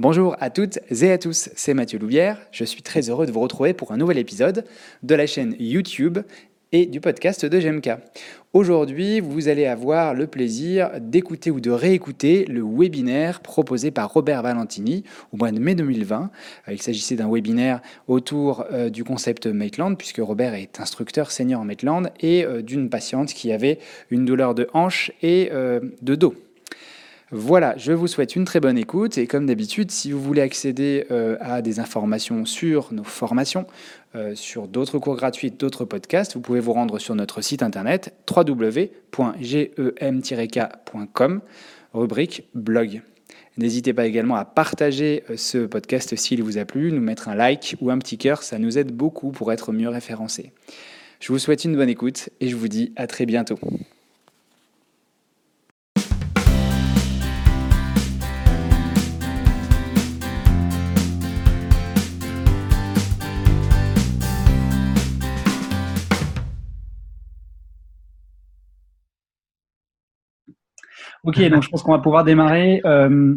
Bonjour à toutes et à tous, c'est Mathieu Louvière. Je suis très heureux de vous retrouver pour un nouvel épisode de la chaîne YouTube et du podcast de GMK. Aujourd'hui, vous allez avoir le plaisir d'écouter ou de réécouter le webinaire proposé par Robert Valentini au mois de mai 2020. Euh, il s'agissait d'un webinaire autour euh, du concept Maitland, puisque Robert est instructeur senior en Maitland, et euh, d'une patiente qui avait une douleur de hanche et de dos. Voilà, je vous souhaite une très bonne écoute et comme d'habitude, si vous voulez accéder euh, à des informations sur nos formations, euh, sur d'autres cours gratuits, d'autres podcasts, vous pouvez vous rendre sur notre site internet www.gem-k.com, rubrique blog. N'hésitez pas également à partager euh, ce podcast s'il vous a plu, nous mettre un like ou un petit cœur, ça nous aide beaucoup pour être mieux référencés. Je vous souhaite une bonne écoute et je vous dis à très bientôt. Ok, donc je pense qu'on va pouvoir démarrer. Euh,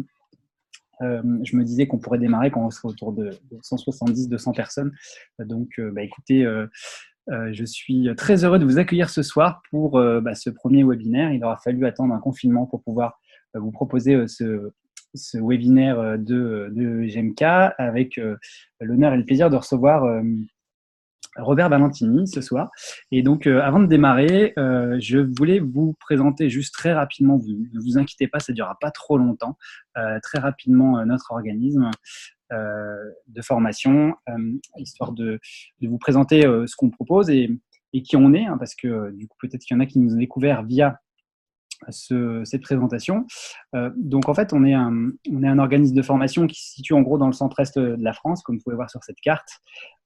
euh, je me disais qu'on pourrait démarrer quand on serait autour de 170-200 personnes. Donc, euh, bah, écoutez, je suis très heureux de vous accueillir ce soir pour bah, ce premier webinaire. Il aura fallu attendre un confinement pour pouvoir vous proposer ce, webinaire de, de GMK avec l'honneur et le plaisir de recevoir Robert Valentini ce soir. Et donc, euh, avant de démarrer, euh, je voulais vous présenter juste très rapidement, vous, ne vous inquiétez pas, ça ne durera pas trop longtemps, euh, très rapidement notre organisme de formation, histoire de, vous présenter ce qu'on propose et, qui on est, hein, parce que du coup, peut-être qu'il y en a qui nous ont découvert via cette présentation. Euh, donc en fait, on est, un, on est un organisme de formation qui se situe en gros dans le centre-est de la France, comme vous pouvez voir sur cette carte.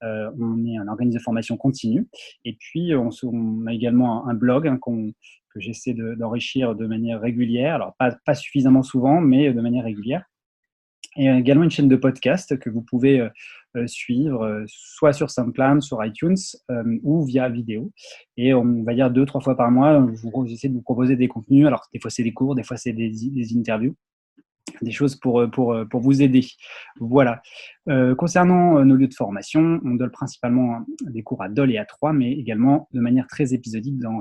Euh, on est un organisme de formation continue. Et puis, on, a également un, blog hein, que j'essaie d'enrichir de, manière régulière. Alors, pas, pas suffisamment souvent, mais de manière régulière et également une chaîne de podcast que vous pouvez euh, euh, suivre euh, soit sur SoundCloud, sur iTunes ou via vidéo. Et on va dire deux, trois fois par mois, j'essaie de vous proposer des contenus. Alors, des fois, c'est des cours, des fois, c'est des, interviews des choses pour, vous aider. Voilà. concernant nos lieux de formation, on donne principalement des cours à Dole et à Troyes, mais également de manière très épisodique dans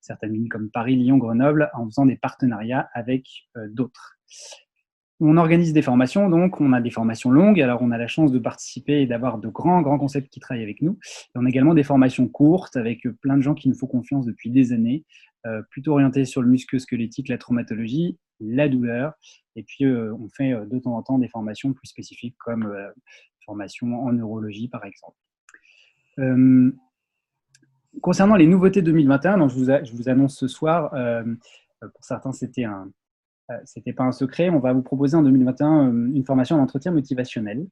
certaines villes comme Paris, Lyon, Grenoble, en faisant des partenariats avec d'autres. On organise des formations, donc on a des formations longues. Alors on a la chance de participer et d'avoir de grands, grands concepts qui travaillent avec nous. on a également des formations courtes avec plein de gens qui nous font confiance depuis des années, euh, plutôt orientées sur le musculo-squelettique, la traumatologie, la douleur. Et puis euh, on fait euh, de temps en temps des formations plus spécifiques comme formation en neurologie par exemple. concernant les nouveautés 2021, donc je, je vous annonce ce soir, pour certains c'était un, euh, c'était pas un secret. On va vous proposer en 2021 euh, une formation d'entretien motivationnel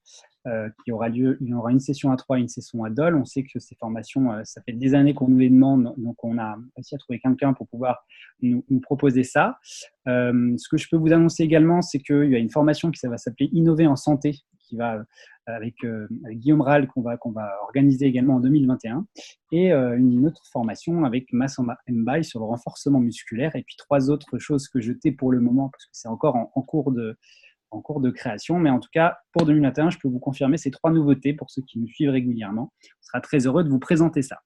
euh, qui aura lieu. Il y aura une session à 3 et une session à Dole. On sait que ces formations, ça fait des années qu'on nous les demande, donc on a réussi à trouver quelqu'un pour pouvoir nous, proposer ça. ce que je peux vous annoncer également, c'est qu'il y a une formation qui va s'appeler Innover en santé, qui va avec, euh, avec Guillaume Rall qu'on va, organiser également en 2021, et euh, une autre formation avec Massamba Mbaye sur le renforcement musculaire, et puis trois autres choses que je tais pour le moment, parce que c'est encore en, cours de, création. Mais en tout cas, pour 2021, je peux vous confirmer ces trois nouveautés pour ceux qui nous suivent régulièrement. On sera très heureux de vous présenter ça.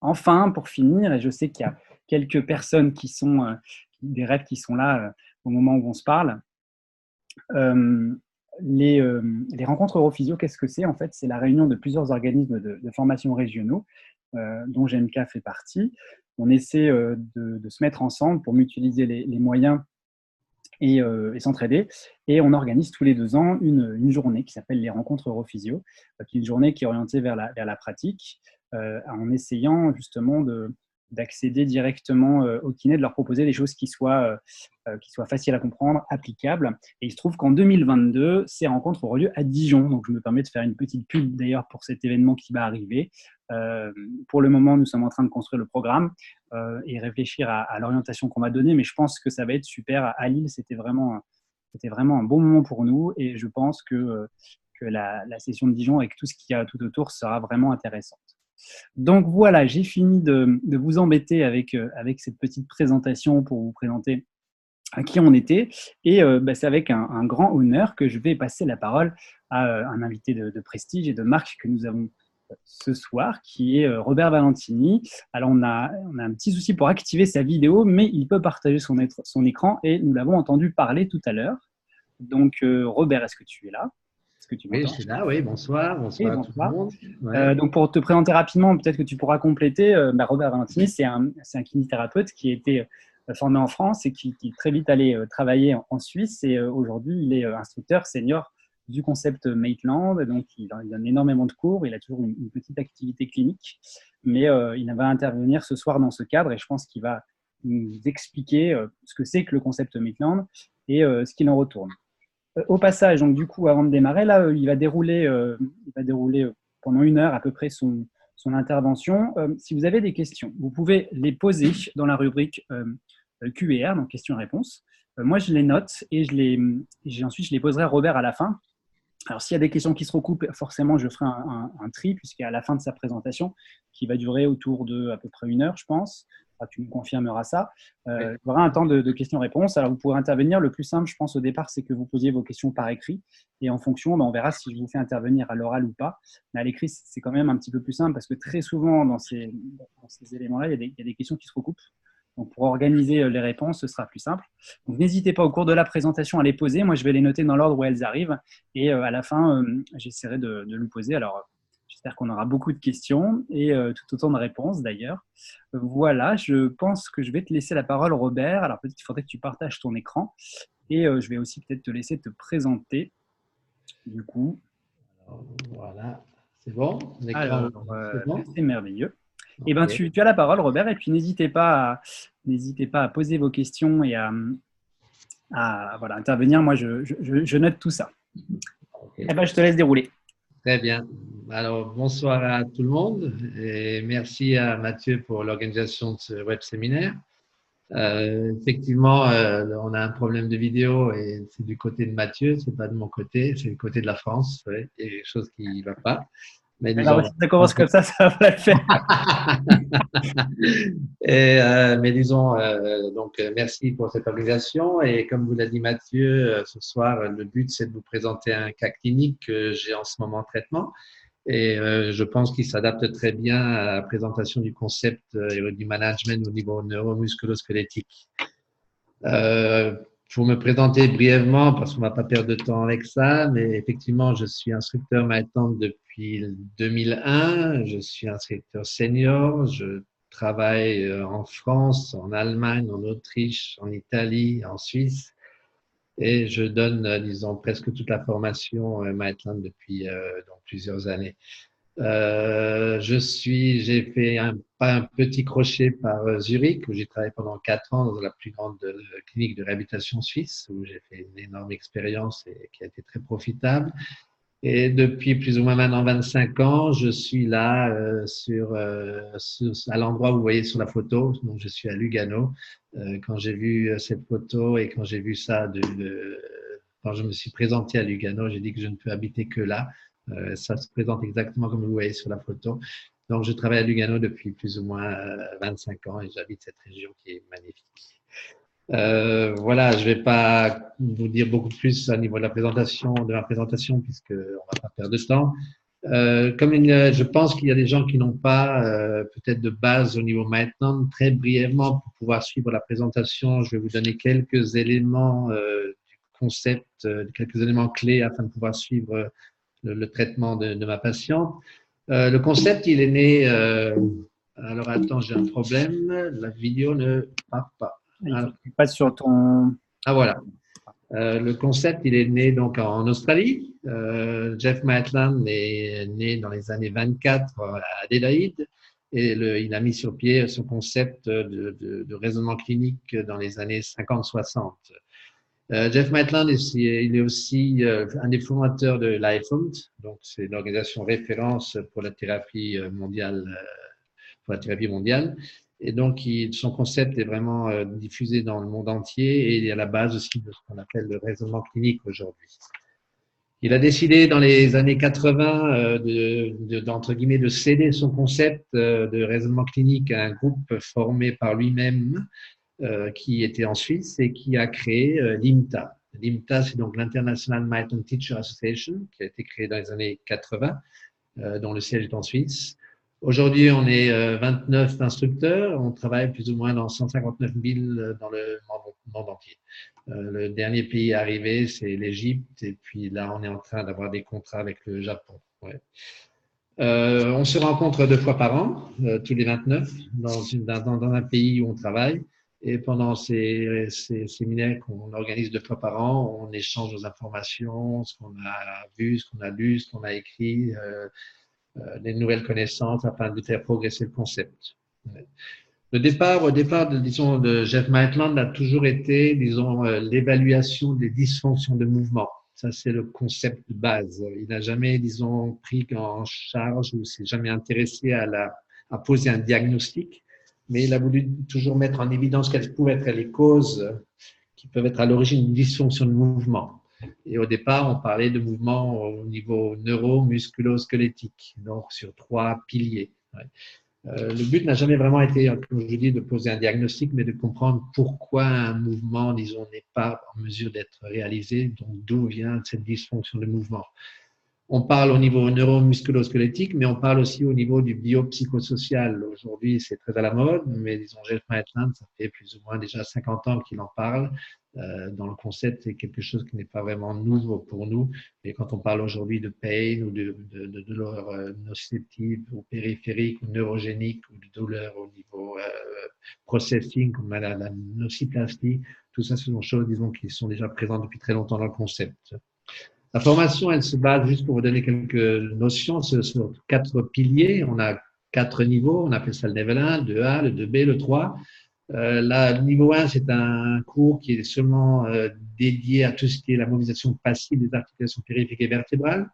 Enfin, pour finir, et je sais qu'il y a quelques personnes qui sont, euh, des rêves qui sont là au moment où on se parle, les, rencontres Europhysio, qu'est-ce que c'est En fait, c'est la réunion de plusieurs organismes de, formation régionaux, euh, dont GMK fait partie. On essaie euh, de, se mettre ensemble pour mutualiser les, moyens et, s'entraider. Et on organise tous les deux ans une, journée qui s'appelle les rencontres Europhysio, qui est une journée qui est orientée vers la pratique, en essayant justement de, d'accéder directement euh, au kiné, de leur proposer des choses qui soient, euh, euh, qui soient faciles à comprendre, applicables. Et il se trouve qu'en 2022, ces rencontres auront lieu à Dijon. Donc, je me permets de faire une petite pub d'ailleurs pour cet événement qui va arriver. pour le moment, nous sommes en train de construire le programme et réfléchir à, l'orientation qu'on va donner, mais je pense que ça va être super. À Lille, c'était vraiment, c'était vraiment un bon moment pour nous et je pense que, que la, la session de Dijon, avec tout ce qu'il y a tout autour, sera vraiment intéressante. Donc voilà, j'ai fini de, vous embêter avec, euh, avec cette petite présentation pour vous présenter à qui on était. Et bah, c'est avec un, grand honneur que je vais passer la parole à un invité de, prestige et de marque que nous avons ce soir, qui est euh, Robert Valentini. Alors, on a, un petit souci pour activer sa vidéo, mais il peut partager son, écran et nous l'avons entendu parler tout à l'heure. Donc, euh, Robert, est-ce que tu es là? Que tu Oui, je suis là, oui. Bonsoir, bonsoir, à tout le monde. Euh, donc, pour te présenter rapidement, peut-être que tu pourras compléter. Bah, Robert Valentini, c'est un, un kinésithérapeute qui a été formé en France et qui, qui est très vite allé travailler en, Suisse. Et aujourd'hui, il est instructeur senior du concept Maitland. Donc, il, donne énormément de cours. Il a toujours une, petite activité clinique, mais euh, il va intervenir ce soir dans ce cadre et je pense qu'il va nous expliquer euh, ce que c'est que le concept Maitland et euh, ce qu'il en retourne. Au passage, donc du coup, avant de démarrer, là, il va dérouler, il va dérouler pendant une heure à peu près son, son intervention. si vous avez des questions, vous pouvez les poser dans la rubrique QR, donc questions-réponses. moi, je les note et je les, ensuite je les poserai à Robert à la fin alors, s'il y a des questions qui se recoupent, forcément, je ferai un, tri, puisqu'à la fin de sa présentation, qui va durer autour de à peu près une heure, je pense, tu me confirmeras ça, euh, il y aura un temps de, questions-réponses. Alors, vous pourrez intervenir. Le plus simple, je pense, au départ, c'est que vous posiez vos questions par écrit. Et en fonction, ben, on verra si je vous fais intervenir à l'oral ou pas. Mais à l'écrit, c'est quand même un petit peu plus simple, parce que très souvent, dans ces, ces éléments-là, il, il y a des questions qui se recoupent. Donc, pour organiser euh, les réponses, ce sera plus simple. Donc, n'hésitez pas au cours de la présentation à les poser. Moi, je vais les noter dans l'ordre où elles arrivent. Et euh, à la fin, euh, j'essaierai de, de lui poser. Alors, j'espère qu'on aura beaucoup de questions et tout autant de réponses d'ailleurs. Voilà, je pense que je vais te laisser la parole, Robert. Alors, peut-être qu'il faudrait que tu partages ton écran. Et je vais aussi peut-être te laisser te présenter. Du coup. voilà, c'est bon. C'est merveilleux. Eh ben, tu, as la parole, Robert, et puis n'hésitez pas, à, n'hésitez pas à poser vos questions et à, voilà, intervenir. Moi, je, note tout ça. Eh ben, je te laisse dérouler. Très bien. Alors, bonsoir à tout le monde et merci à Mathieu pour l'organisation de ce web séminaire. Euh, effectivement, euh, on a un problème de vidéo et c'est du côté de Mathieu, c'est pas de mon côté, c'est du côté de la France. il y a quelque chose qui ne va pas. Mais Alors, si ça commence comme ça, ça va le faire. et, euh, mais disons, euh, donc, euh, merci pour cette organisation. Et comme vous l'a dit Mathieu, ce soir, le but, c'est de vous présenter un cas clinique que j'ai en ce moment en traitement. Et je pense qu'il s'adapte très bien à la présentation du concept et du management au niveau neuromusculo-squelettique. Pour me présenter brièvement, parce qu'on ne va pas perdre de temps avec ça, mais effectivement, je suis instructeur maintenant depuis 2001. Je suis instructeur senior. Je travaille euh, en France, en Allemagne, en Autriche, en Italie, en Suisse. Et je donne, euh, disons, presque toute la formation euh, Maitland depuis plusieurs années. Euh, j'ai fait un, petit crochet par euh, Zurich où j'ai travaillé pendant quatre ans dans la plus grande euh, clinique de réhabilitation suisse où j'ai fait une énorme expérience et qui a été très profitable. Et depuis plus ou moins maintenant 25 ans, je suis là euh, sur, à l'endroit où vous voyez sur la photo. Donc, je suis à Lugano. quand j'ai vu cette photo et quand j'ai vu ça, de, de, quand je me suis présenté à Lugano, j'ai dit que je ne peux habiter que là. Euh, ça se présente exactement comme vous voyez sur la photo. Donc, je travaille à Lugano depuis plus ou moins 25 euh, ans et j'habite cette région qui est magnifique. Euh, voilà, je ne vais pas vous dire beaucoup plus au niveau de la présentation, de ma présentation, puisqu'on ne va pas perdre de temps. Euh, comme je pense qu'il y a des gens qui n'ont pas euh, peut-être de base au niveau maintenant, très brièvement, pour pouvoir suivre la présentation, je vais vous donner quelques éléments euh, du concept, quelques éléments clés afin de pouvoir suivre le, traitement de, ma patiente. Euh, le concept, il est né. Euh, alors attends, j'ai un problème. La vidéo ne part pas. Pas sur ton. Ah voilà. Euh, le concept, il est né donc en Australie. Jeff Maitland est né dans les années 24 à Adélaïde et le, il a mis sur pied son concept de, de, de raisonnement clinique dans les années 50-60. Euh, Jeff Maitland, il est aussi euh, un des fondateurs de l'IFOMT, donc c'est l'organisation référence pour la thérapie euh, mondiale, pour la thérapie mondiale. Et donc, son concept est vraiment diffusé dans le monde entier et il est à la base aussi de ce qu'on appelle le raisonnement clinique aujourd'hui. Il a décidé dans les années 80 de, d'entre guillemets de céder son concept de raisonnement clinique à un groupe formé par lui-même qui était en Suisse et qui a créé l'IMTA. L'IMTA, c'est donc l'International Marathon Teacher Association, qui a été créée dans les années 80, dont le siège est en Suisse. Aujourd'hui, on est 29 instructeurs. On travaille plus ou moins dans 159 000 dans le monde entier. Euh, le dernier pays arrivé, c'est l'Égypte. Et puis là, on est en train d'avoir des contrats avec le Japon. Euh, on se rencontre deux fois par an, euh, tous les 29, dans, un pays où on travaille. Et pendant ces, séminaires qu'on organise deux fois par an, on échange nos informations, ce qu'on a vu, ce qu'on a lu, ce qu'on a écrit, euh, des nouvelles connaissances afin de faire progresser le concept. Le départ, au départ, de, disons, de Jeff Maitland a toujours été, disons, euh, l'évaluation des dysfonctions de mouvement. Ça, c'est le concept de base. Il n'a jamais, disons, pris en charge ou s'est jamais intéressé à, la, à poser un diagnostic, mais il a voulu toujours mettre en évidence quelles pouvaient être les causes qui peuvent être à l'origine d'une dysfonction de mouvement. Et au départ, on parlait de mouvement au niveau neuro-musculo-squelettique, donc sur trois piliers. Euh, le but n'a jamais vraiment été, comme je dis, de poser un diagnostic, mais de comprendre pourquoi un mouvement, disons, n'est pas en mesure d'être réalisé, donc d'où vient cette dysfonction de mouvement. On parle au niveau neuromusculo-squelettique, mais on parle aussi au niveau du biopsychosocial. Aujourd'hui, c'est très à la mode, mais disons, Jeff Maitland, ça fait plus ou moins déjà 50 ans qu'il en parle. Euh, dans le concept, c'est quelque chose qui n'est pas vraiment nouveau pour nous. Mais quand on parle aujourd'hui de pain ou de, de, de douleur euh, nocitive ou périphérique ou neurogénique ou de douleur au niveau euh, processing comme la, la nociplastie, tout ça, ce sont des choses, disons, qui sont déjà présentes depuis très longtemps dans le concept. La formation, elle se base, juste pour vous donner quelques notions, sur quatre piliers. On a quatre niveaux. On appelle ça le level 1, le 2A, le 2B, le 3. Euh, là, niveau 1, c'est un cours qui est seulement euh, dédié à tout ce qui est la mobilisation passive des articulations périphériques et vertébrales.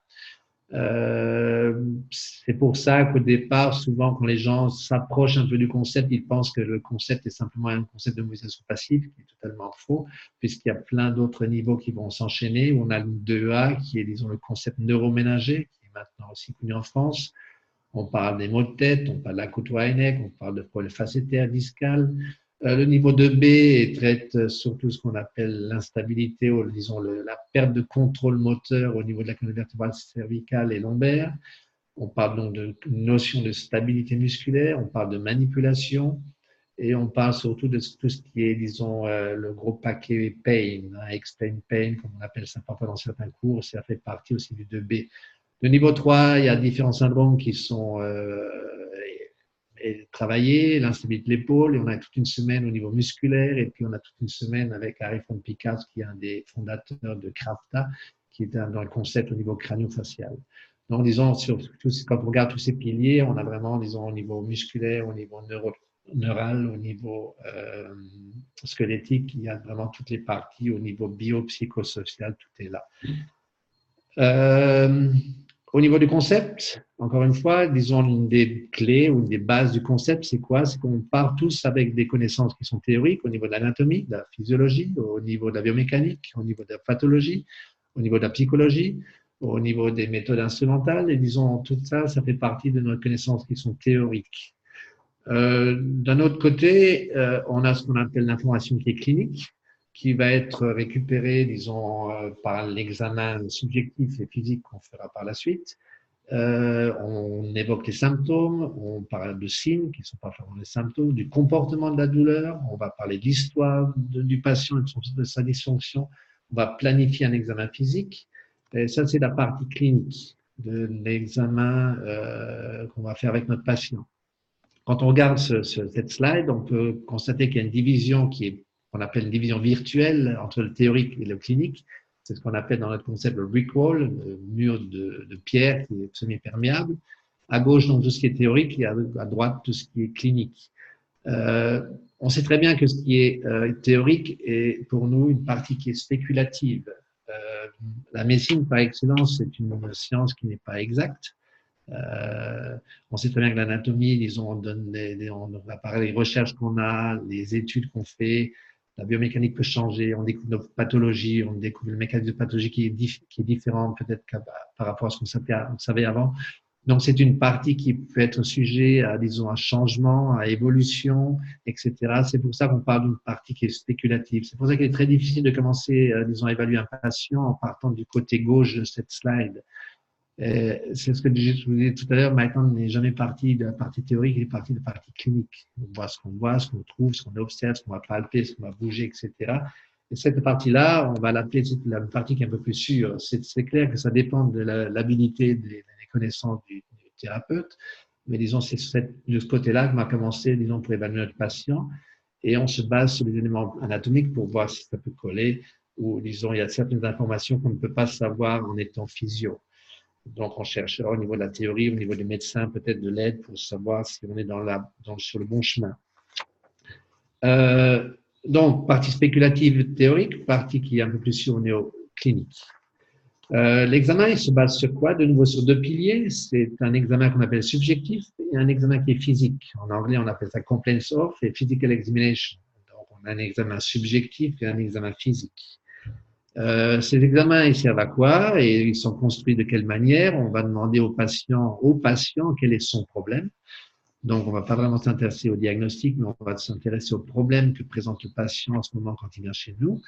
Euh, c'est pour ça qu'au départ, souvent, quand les gens s'approchent un peu du concept, ils pensent que le concept est simplement un concept de mobilisation passive, qui est totalement faux, puisqu'il y a plein d'autres niveaux qui vont s'enchaîner. On a le 2A, qui est, disons, le concept neuroménager, qui est maintenant aussi connu en France. On parle des maux de tête, on parle de la côte on parle de problèmes facétaires discales. Euh, le niveau 2B traite surtout ce qu'on appelle l'instabilité ou disons la perte de contrôle moteur au niveau de la colonne vertébrale cervicale et lombaire. On parle donc de notion de stabilité musculaire, on parle de manipulation et on parle surtout de tout ce qui est, disons, euh, le gros paquet pain, hein, explain pain, comme on appelle ça parfois dans certains cours, ça fait partie aussi du 2B. Le niveau 3, il y a différents syndromes qui sont euh, travailler, l'instabilité de l'épaule, et on a toute une semaine au niveau musculaire, et puis on a toute une semaine avec Harry von Picasso, qui est un des fondateurs de Krafta, qui est dans le concept au niveau crânio-facial. Donc, disons, quand on regarde tous ces piliers, on a vraiment, disons, au niveau musculaire, au niveau neuro, neural, au niveau euh, squelettique, il y a vraiment toutes les parties, au niveau biopsychosocial, tout est là. Euh, au niveau du concept, encore une fois, disons une des clés ou une des bases du concept, c'est quoi? C'est qu'on part tous avec des connaissances qui sont théoriques au niveau de l'anatomie, de la physiologie, au niveau de la biomécanique, au niveau de la pathologie, au niveau de la psychologie, au niveau des méthodes instrumentales. Et disons, tout ça, ça fait partie de nos connaissances qui sont théoriques. Euh, D'un autre côté, euh, on a ce qu'on appelle l'information qui est clinique qui va être récupéré, disons, euh, par l'examen subjectif et physique qu'on fera par la suite. Euh, on évoque les symptômes, on parle de signes qui sont pas forcément les symptômes, du comportement de la douleur, on va parler de l'histoire du patient et de sa dysfonction, on va planifier un examen physique. Et ça, c'est la partie clinique de l'examen euh, qu'on va faire avec notre patient. Quand on regarde ce, cette slide, on peut constater qu'il y a une division qui est qu'on appelle une division virtuelle entre le théorique et le clinique. C'est ce qu'on appelle dans notre concept le brick wall, le mur de, pierre qui est semi-perméable. À gauche, donc, tout ce qui est théorique et à, droite, tout ce qui est clinique. Euh, on sait très bien que ce qui est euh, théorique est pour nous une partie qui est spéculative. Euh, la médecine, par excellence, c'est une science qui n'est pas exacte. on sait très bien que l'anatomie, disons, on donne des, on va parler des recherches qu'on a, les études qu'on fait, la biomécanique peut changer, on découvre nos pathologies, on découvre le mécanisme de pathologie qui est, est différent peut-être par rapport à ce qu'on savait avant. Donc, c'est une partie qui peut être sujet à, disons, un changement, à évolution, etc. C'est pour ça qu'on parle d'une partie qui est spéculative. C'est pour ça qu'il est très difficile de commencer, euh, disons, à évaluer un patient en partant du côté gauche de cette slide. Euh, c'est ce que je vous disais tout à l'heure, maintenant, n'est jamais parti de la partie théorique, il est parti de la partie clinique. On voit ce qu'on voit, ce qu'on trouve, ce qu'on observe, ce qu'on va palper, ce qu'on va bouger, etc. Et cette partie-là, on va l'appeler la partie qui est un peu plus sûre. C'est clair que ça dépend de l'habilité des, connaissances du, thérapeute, mais disons, c'est de ce côté-là qu'on va commencer, disons, pour évaluer notre patient, et on se base sur les éléments anatomiques pour voir si ça peut coller, ou disons, il y a certaines informations qu'on ne peut pas savoir en étant physio. Donc, on cherchera au niveau de la théorie, au niveau des médecins, peut-être de l'aide pour savoir si on est sur le bon chemin. Euh, donc, partie spéculative théorique, partie qui est un peu plus sur néo-clinique. Euh, l'examen, il se base sur quoi? De nouveau sur deux piliers. C'est un examen qu'on appelle subjectif et un examen qui est physique. En anglais, on appelle ça complaints of et physical examination. Donc, on a un examen subjectif et un examen physique. Euh, ces examens, ils servent à quoi et ils sont construits de quelle manière? On va demander au patient, quel est son problème. Donc, on va pas vraiment s'intéresser au diagnostic, mais on va s'intéresser au problème que présente le patient en ce moment quand il vient chez nous.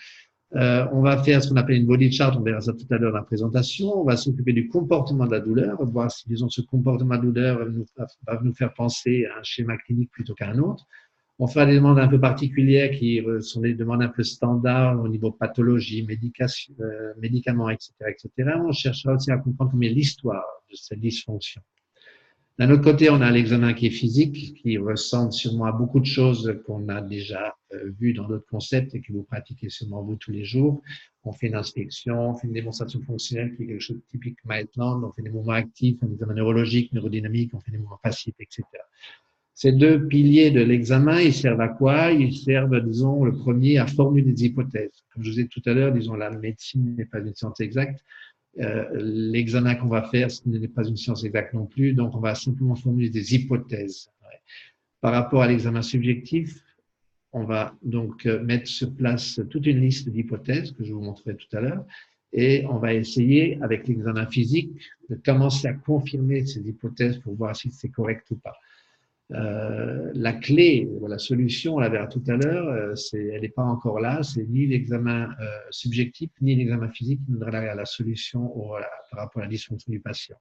Euh, on va faire ce qu'on appelle une body chart, on verra ça tout à l'heure dans la présentation. On va s'occuper du comportement de la douleur, voir si, disons, ce comportement de douleur va nous faire penser à un schéma clinique plutôt qu'à un autre. On fera des demandes un peu particulières qui sont des demandes un peu standards au niveau pathologie, euh, médicaments, etc., etc. On cherchera aussi à comprendre combien l'histoire de cette dysfonction. D'un autre côté, on a l'examen qui est physique, qui ressemble sûrement à beaucoup de choses qu'on a déjà euh, vues dans d'autres concepts et que vous pratiquez sûrement vous tous les jours. On fait une inspection, on fait une démonstration fonctionnelle qui est quelque chose de typique Maitland, on fait des mouvements actifs, un examen neurologique, neurodynamique, on fait des mouvements passifs, etc. Ces deux piliers de l'examen, ils servent à quoi? Ils servent, disons, le premier à formuler des hypothèses. Comme je vous ai dit tout à l'heure, disons, la médecine n'est pas une science exacte. Euh, l'examen qu'on va faire, ce n'est pas une science exacte non plus, donc on va simplement formuler des hypothèses. Par rapport à l'examen subjectif, on va donc euh, mettre sur place toute une liste d'hypothèses que je vous montrerai tout à l'heure, et on va essayer, avec l'examen physique, de commencer à confirmer ces hypothèses pour voir si c'est correct ou pas. Euh, la clé, la solution, on la verra tout à l'heure, euh, elle n'est pas encore là. C'est ni l'examen euh, subjectif ni l'examen physique qui nous donnera la solution par rapport à la dysfonction du patient.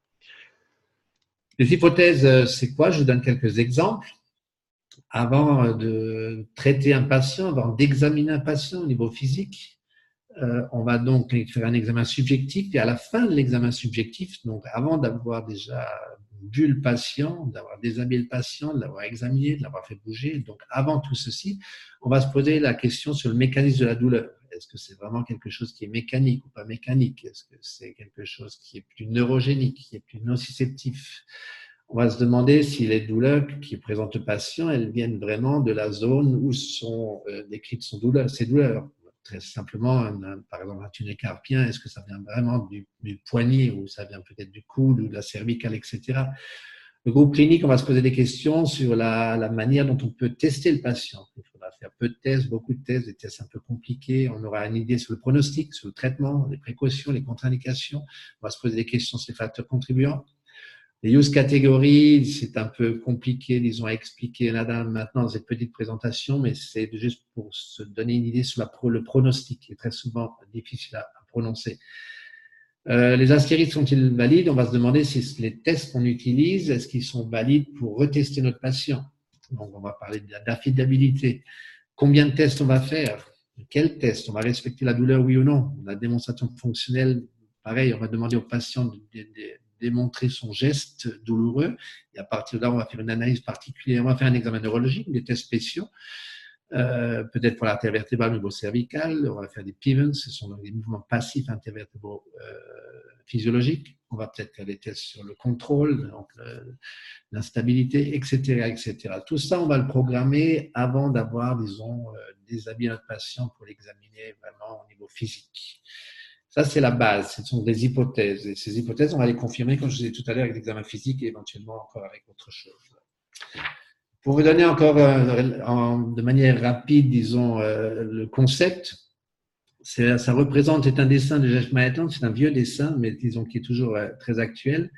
Les hypothèses, c'est quoi? Je vous donne quelques exemples. Avant de traiter un patient, avant d'examiner un patient au niveau physique, on va donc faire un examen subjectif et à la fin de l'examen subjectif, donc avant d'avoir déjà vu le patient, d'avoir déshabillé le patient, de l'avoir examiné, de l'avoir fait bouger. Donc, avant tout ceci, on va se poser la question sur le mécanisme de la douleur. Est-ce que c'est vraiment quelque chose qui est mécanique ou pas mécanique? Est-ce que c'est quelque chose qui est plus neurogénique, qui est plus nociceptif? On va se demander si les douleurs qui présentent le patient, elles viennent vraiment de la zone où sont euh, décrites son douleur, ses douleurs très simplement, par exemple, un tunnel carpien, est-ce que ça vient vraiment du, poignet ou ça vient peut-être du coude ou de la cervicale, etc. Le groupe clinique, on va se poser des questions sur la, manière dont on peut tester le patient. Il faudra faire peu de tests, beaucoup de tests, des tests un peu compliqués. On aura une idée sur le pronostic, sur le traitement, les précautions, les contre-indications. On va se poser des questions sur les facteurs contribuants. Les use catégories, c'est un peu compliqué, disons, à expliquer là maintenant dans cette petite présentation, mais c'est juste pour se donner une idée sur le pronostic, qui est très souvent difficile à, prononcer. Euh, les astérisques sont-ils valides? On va se demander si les tests qu'on utilise, est-ce qu'ils sont valides pour retester notre patient? Donc, on va parler d'affidabilité. Combien de tests on va faire? Quels tests? On va respecter la douleur, oui ou non? La démonstration fonctionnelle, pareil, on va demander au patient démontrer son geste douloureux. Et à partir de là, on va faire une analyse particulière. On va faire un examen neurologique, des tests spéciaux. Euh, peut-être pour l'artère vertébrale au niveau cervical, on va faire des pivens, ce sont des mouvements passifs intervertébraux euh, physiologiques. On va peut-être faire des tests sur le contrôle, donc l'instabilité, etc., etc. Tout ça, on va le programmer avant d'avoir, disons, euh, déshabillé notre patient pour l'examiner vraiment au niveau physique. Ça, c'est la base. Ce sont des hypothèses. Et ces hypothèses, on va les confirmer, comme je vous ai dit tout à l'heure, avec l'examen physique et éventuellement encore avec autre chose. Pour vous donner encore euh, de manière rapide, disons, euh, le concept, ça représente, c'est un dessin de Jeff Maitland, c'est un vieux dessin, mais disons qui est toujours euh, très actuel.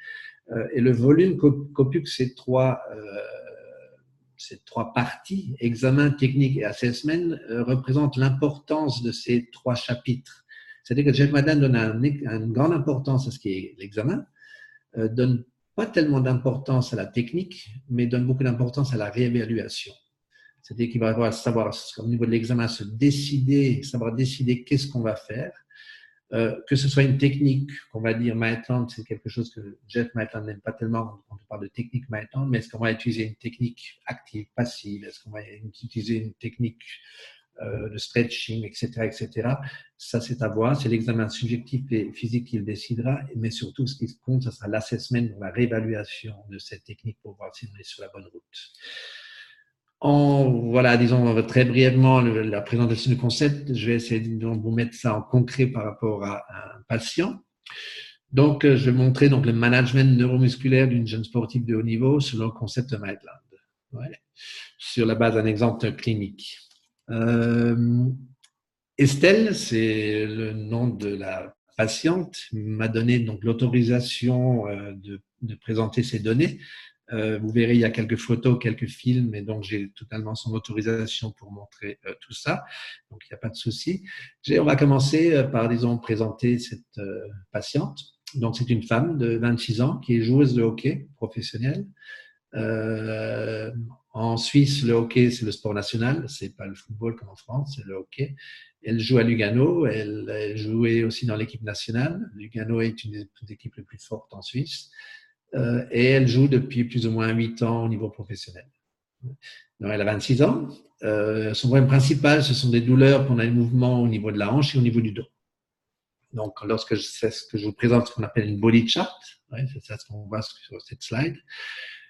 et le volume qu'occupent ces trois ces trois parties, examen, technique et assessment, représentent l'importance de ces trois chapitres. C'est-à-dire que Jeff Madden donne une grande importance à ce qui est l'examen, euh, donne pas tellement d'importance à la technique, mais donne beaucoup d'importance à la réévaluation. C'est-à-dire qu'il va savoir, au niveau de l'examen, se décider, savoir décider qu'est-ce qu'on va faire. Euh, que ce soit une technique qu'on va dire Maitland, c'est quelque chose que Jeff Maitland n'aime pas tellement quand on parle de technique Maitland, mais est-ce qu'on va utiliser une technique active, passive? Est-ce qu'on va utiliser une technique euh, le stretching, etc., etc. Ça, c'est à voir. C'est l'examen subjectif et physique qui le décidera. Mais surtout, ce qui compte, ça sera l'assessment, la réévaluation de cette technique pour voir si on est sur la bonne route. En, voilà, disons très brièvement la présentation du concept. Je vais essayer de vous mettre ça en concret par rapport à, un patient. Donc, je vais montrer donc, le management neuromusculaire d'une jeune sportive de haut niveau selon le concept de Maitland. Sur la base d'un exemple clinique. Euh, Estelle, c'est le nom de la patiente, m'a donné donc l'autorisation euh, de, présenter ses données. Euh, vous verrez, il y a quelques photos, quelques films, et donc j'ai totalement son autorisation pour montrer tout ça. Donc il n'y a pas de souci. On va commencer par, disons, présenter cette patiente. Donc c'est une femme de 26 ans qui est joueuse de hockey professionnelle. Euh, en Suisse, le hockey, c'est le sport national. C'est pas le football comme en France, c'est le hockey. Elle joue à Lugano. Elle, jouait aussi dans l'équipe nationale. Lugano est une des équipes les plus fortes en Suisse. Euh, et elle joue depuis plus ou moins 8 ans au niveau professionnel. Donc, elle a 26 ans. Euh, son problème principal, ce sont des douleurs pendant les mouvements au niveau de la hanche et au niveau du dos. Donc, lorsque je sais ce que je vous présente, ce qu'on appelle une body chart, c'est ça ce qu'on voit sur cette slide.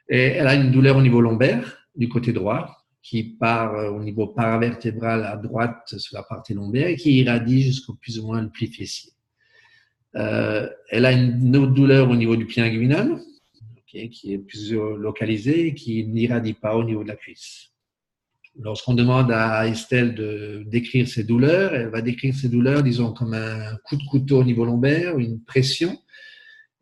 Et elle a une douleur au niveau lombaire, du côté droit, qui part euh, au niveau paravertébral à droite sur la partie lombaire et qui irradie jusqu'au plus ou moins le pli fessier. Euh, elle a une autre douleur au niveau du pied inguinal, qui est plus localisée et qui n'irradie pas au niveau de la cuisse. Lorsqu'on demande à Estelle de décrire ses douleurs, elle va décrire ses douleurs, disons, comme un coup de couteau au niveau lombaire, une pression.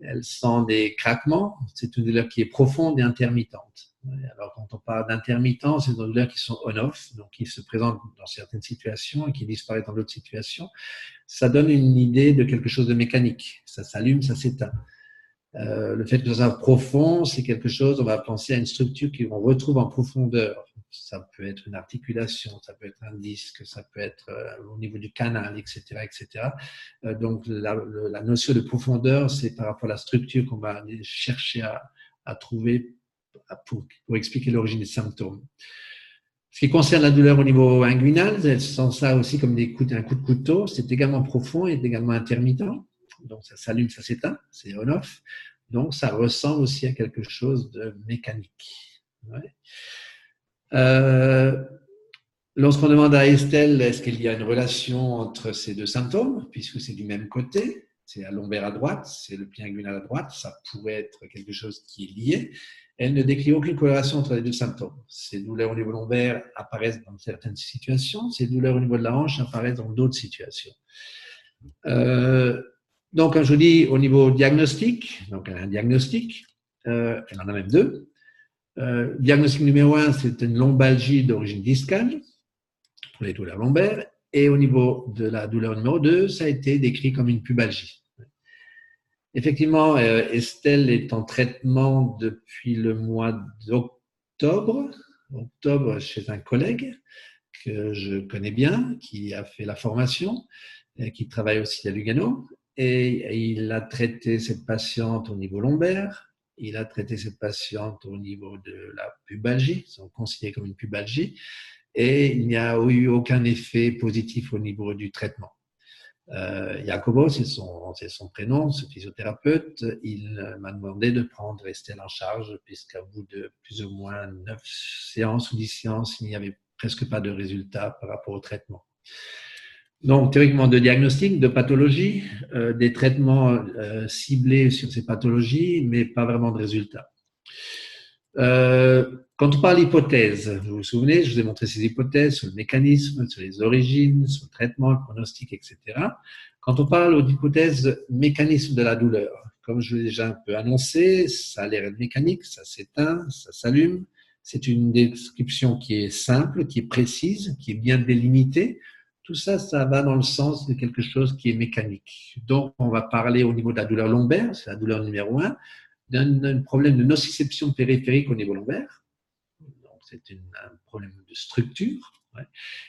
Elle sent des craquements. C'est une douleur qui est profonde et intermittente. Alors, quand on parle d'intermittence, c'est des douleurs qui sont on-off, donc qui se présentent dans certaines situations et qui disparaissent dans d'autres situations. Ça donne une idée de quelque chose de mécanique. Ça s'allume, ça s'éteint. Euh, le fait que ça soit profond, c'est quelque chose, on va penser à une structure qu'on retrouve en profondeur. Ça peut être une articulation, ça peut être un disque, ça peut être euh, au niveau du canal, etc. etc. Euh, donc la, notion de profondeur, c'est par rapport à la structure qu'on va chercher à trouver pour, expliquer l'origine des symptômes. Ce qui concerne la douleur au niveau inguinal, elle sent ça aussi comme des coups, un coup de couteau. C'est également profond et également intermittent. Donc ça s'allume, ça s'éteint, c'est on-off. Donc ça ressemble aussi à quelque chose de mécanique. Euh, lorsqu'on demande à Estelle est-ce qu'il y a une relation entre ces deux symptômes, puisque c'est du même côté, c'est à lombaire à droite, c'est le pli inguinal à droite, ça pourrait être quelque chose qui est lié elle ne décrit aucune corrélation entre les deux symptômes. Ces douleurs au niveau lombaire apparaissent dans certaines situations, ces douleurs au niveau de la hanche apparaissent dans d'autres situations. Euh, donc, quand je dis au niveau diagnostic, donc elle a un diagnostic, euh, elle en a même deux. Euh, diagnostic numéro un, c'est une lombalgie d'origine discale pour les douleurs lombaires. Et au niveau de la douleur numéro 2, ça a été décrit comme une pubalgie. Effectivement, euh, Estelle est en traitement depuis le mois d'octobre, octobre chez un collègue que je connais bien, qui a fait la formation, et qui travaille aussi à Lugano. Et il a traité cette patiente au niveau lombaire, il a traité cette patiente au niveau de la pubalgie, sont considérés comme une pubalgie, et il n'y a eu aucun effet positif au niveau du traitement. Euh, Jacobo, c'est son, son, prénom, ce physiothérapeute, il m'a demandé de prendre Estelle en charge, puisqu'à bout de plus ou moins 9 séances ou 10 séances, il n'y avait presque pas de résultats par rapport au traitement. Donc, théoriquement, de diagnostic, de pathologie, euh, des traitements euh, ciblés sur ces pathologies, mais pas vraiment de résultats. Euh, quand on parle d'hypothèses, vous vous souvenez, je vous ai montré ces hypothèses sur le mécanisme, sur les origines, sur le traitement, le pronostic, etc. Quand on parle d'hypothèses mécanisme de la douleur, comme je l'ai déjà un peu annoncé, ça a l'air mécanique, ça s'éteint, ça s'allume. C'est une description qui est simple, qui est précise, qui est bien délimitée. Tout ça, ça va dans le sens de quelque chose qui est mécanique. Donc, on va parler au niveau de la douleur lombaire, c'est la douleur numéro un, d'un problème de nociception périphérique au niveau lombaire. C'est un problème de structure.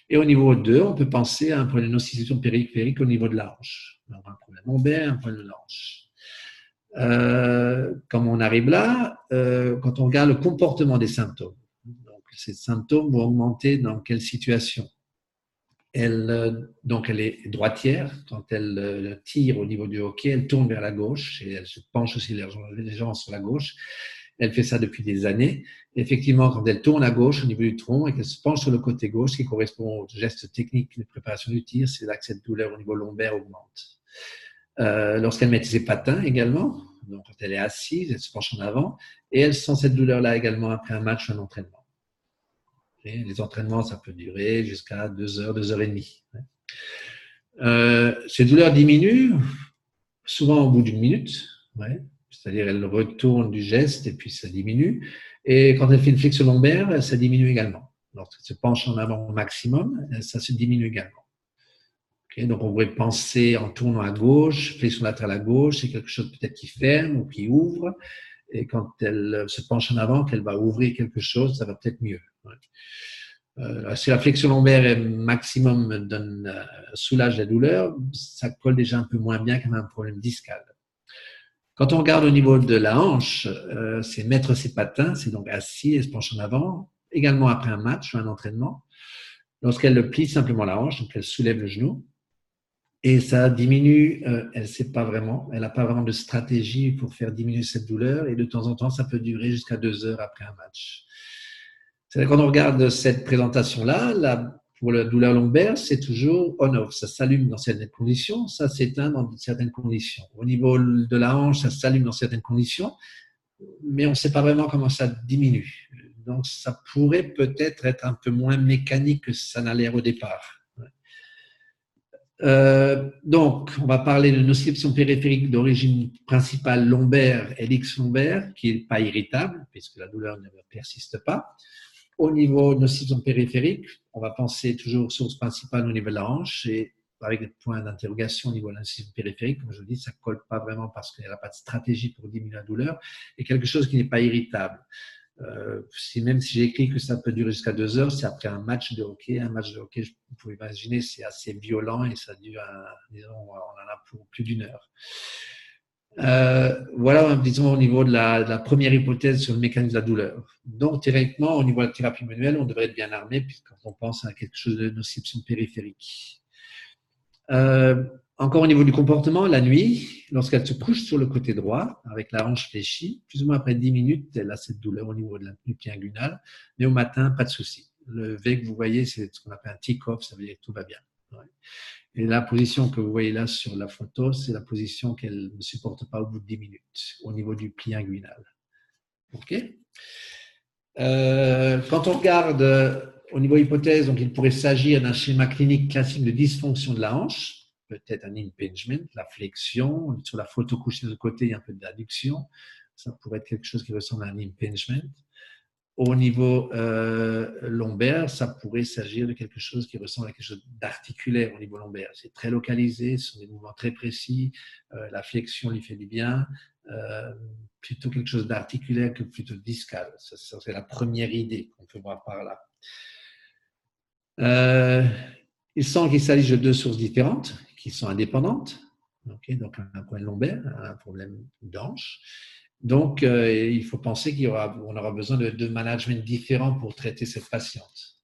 Et au niveau 2, on peut penser à un problème nociception périphérique au niveau de la hanche. un problème lombaire, un problème de la hanche. Euh, comme on arrive là, euh, quand on regarde le comportement des symptômes, donc ces symptômes vont augmenter dans quelle situation? Elle, euh, donc elle est droitière. Quand elle tire au niveau du hockey, elle tourne vers la gauche et elle se penche aussi légèrement sur la gauche. Elle fait ça depuis des années. Effectivement, quand elle tourne à gauche au niveau du tronc et qu'elle se penche sur le côté gauche, qui correspond au geste technique de préparation du tir, c'est là que cette douleur au niveau lombaire augmente. Euh, lorsqu'elle met ses patins également, donc quand elle est assise, elle se penche en avant, et elle sent cette douleur-là également après un match ou un entraînement. les entraînements, ça peut durer jusqu'à 2 heures, 2 heures et demie. Euh, ces douleurs diminuent souvent au bout d'une minute, c'est-à-dire elle retourne du geste et puis ça diminue. Et quand elle fait une flexion lombaire, ça diminue également. Lorsqu'elle se penche en avant au maximum, ça se diminue également donc, on pourrait penser en tournant à gauche, flexion latérale à gauche, c'est quelque chose peut-être qui ferme ou qui ouvre. Et quand elle se penche en avant, qu'elle va ouvrir quelque chose, ça va peut-être mieux. Euh, si la flexion lombaire est maximum donne, euh, soulage la douleur, ça colle déjà un peu moins bien qu'un un problème discal. Quand on regarde au niveau de la hanche, euh, c'est mettre ses patins, c'est donc assis et se penche en avant, également après un match ou un entraînement. Lorsqu'elle plie simplement la hanche, donc elle soulève le genou, et ça diminue, euh, elle sait pas vraiment, elle n'a pas vraiment de stratégie pour faire diminuer cette douleur. Et de temps en temps, ça peut durer jusqu'à deux heures après un match. C'est quand on regarde cette présentation-là, pour la douleur lombaire, c'est toujours on-off. Ça s'allume dans certaines conditions, ça s'éteint dans certaines conditions. Au niveau de la hanche, ça s'allume dans certaines conditions, mais on ne sait pas vraiment comment ça diminue. Donc, ça pourrait peut-être être un peu moins mécanique que ça n'a l'air au départ. Euh, donc, on va parler de nociception périphérique d'origine principale lombaire, hélix lombaire, qui n'est pas irritable, puisque la douleur ne persiste pas. Au niveau de nociception périphérique, on va penser toujours aux sources principales au niveau de la hanche et avec des points d'interrogation au niveau de nociception périphérique. Comme je vous dis, ça ne colle pas vraiment parce qu'il n'y a pas de stratégie pour diminuer la douleur et quelque chose qui n'est pas irritable. Euh, si, même si j'écris que ça peut durer jusqu'à deux heures, c'est après un match de hockey. Un match de hockey, vous pouvez imaginer, c'est assez violent et ça dure, disons, on en a pour plus d'une heure. Euh, voilà, disons, au niveau de la, de la, première hypothèse sur le mécanisme de la douleur. Donc, théoriquement, au niveau de la thérapie manuelle, on devrait être bien armé puisqu'on pense à quelque chose de nociception périphérique. Euh, encore au niveau du comportement, la nuit, lorsqu'elle se couche sur le côté droit, avec la hanche fléchie, plus ou moins après 10 minutes, elle a cette douleur au niveau de la, du pied inguinal, mais au matin, pas de souci. Le V que vous voyez, c'est ce qu'on appelle un tick-off, ça veut dire que tout va bien. Et la position que vous voyez là sur la photo, c'est la position qu'elle ne supporte pas au bout de 10 minutes, au niveau du pli inguinal. OK euh, Quand on regarde euh, au niveau hypothèse, donc il pourrait s'agir d'un schéma clinique classique de dysfonction de la hanche peut-être un impingement, la flexion. Sur la photo couchée de côté, il y a un peu d'adduction. Ça pourrait être quelque chose qui ressemble à un impingement. Au niveau euh, lombaire, ça pourrait s'agir de quelque chose qui ressemble à quelque chose d'articulaire au niveau lombaire. C'est très localisé, ce sont des mouvements très précis. Euh, la flexion lui fait du bien. Euh, plutôt quelque chose d'articulaire que plutôt discal. C'est la première idée qu'on peut voir par là. il semble qu'il s'agisse de deux sources différentes qui sont indépendantes. donc, un problème lombaire, un problème d'anche. Donc, euh, il faut penser qu'on aura, besoin de, de, management différents pour traiter cette patiente.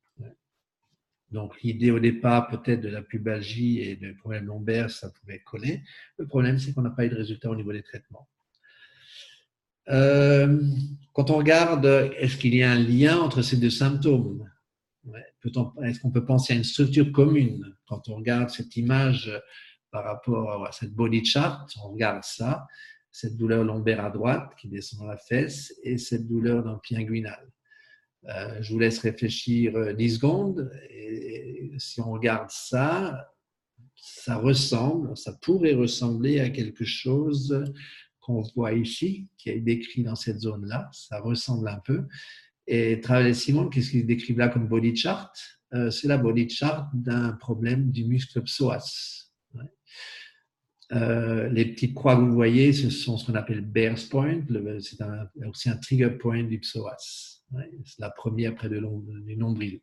Donc, l'idée au départ, peut-être de la pubalgie et de problème lombaire, ça pouvait coller. Le problème, c'est qu'on n'a pas eu de résultat au niveau des traitements. Euh, quand on regarde, est-ce qu'il y a un lien entre ces deux symptômes? Est-ce qu'on peut penser à une structure commune? Quand on regarde cette image par rapport à cette body chart On regarde ça, cette douleur lombaire à droite qui descend la fesse et cette douleur dans le pied inguinal. Euh, je vous laisse réfléchir 10 secondes. Et si on regarde ça, ça ressemble, ça pourrait ressembler à quelque chose qu'on voit ici, qui est décrit dans cette zone-là. Ça ressemble un peu. Et Travel Simon, qu'est-ce qu'ils décrivent là comme body chart? Euh, C'est la body chart d'un problème du muscle psoas. Euh, les petites croix que vous voyez, ce sont ce qu'on appelle Bear's Point. C'est aussi un trigger point du psoas. C'est la première près de du nombril.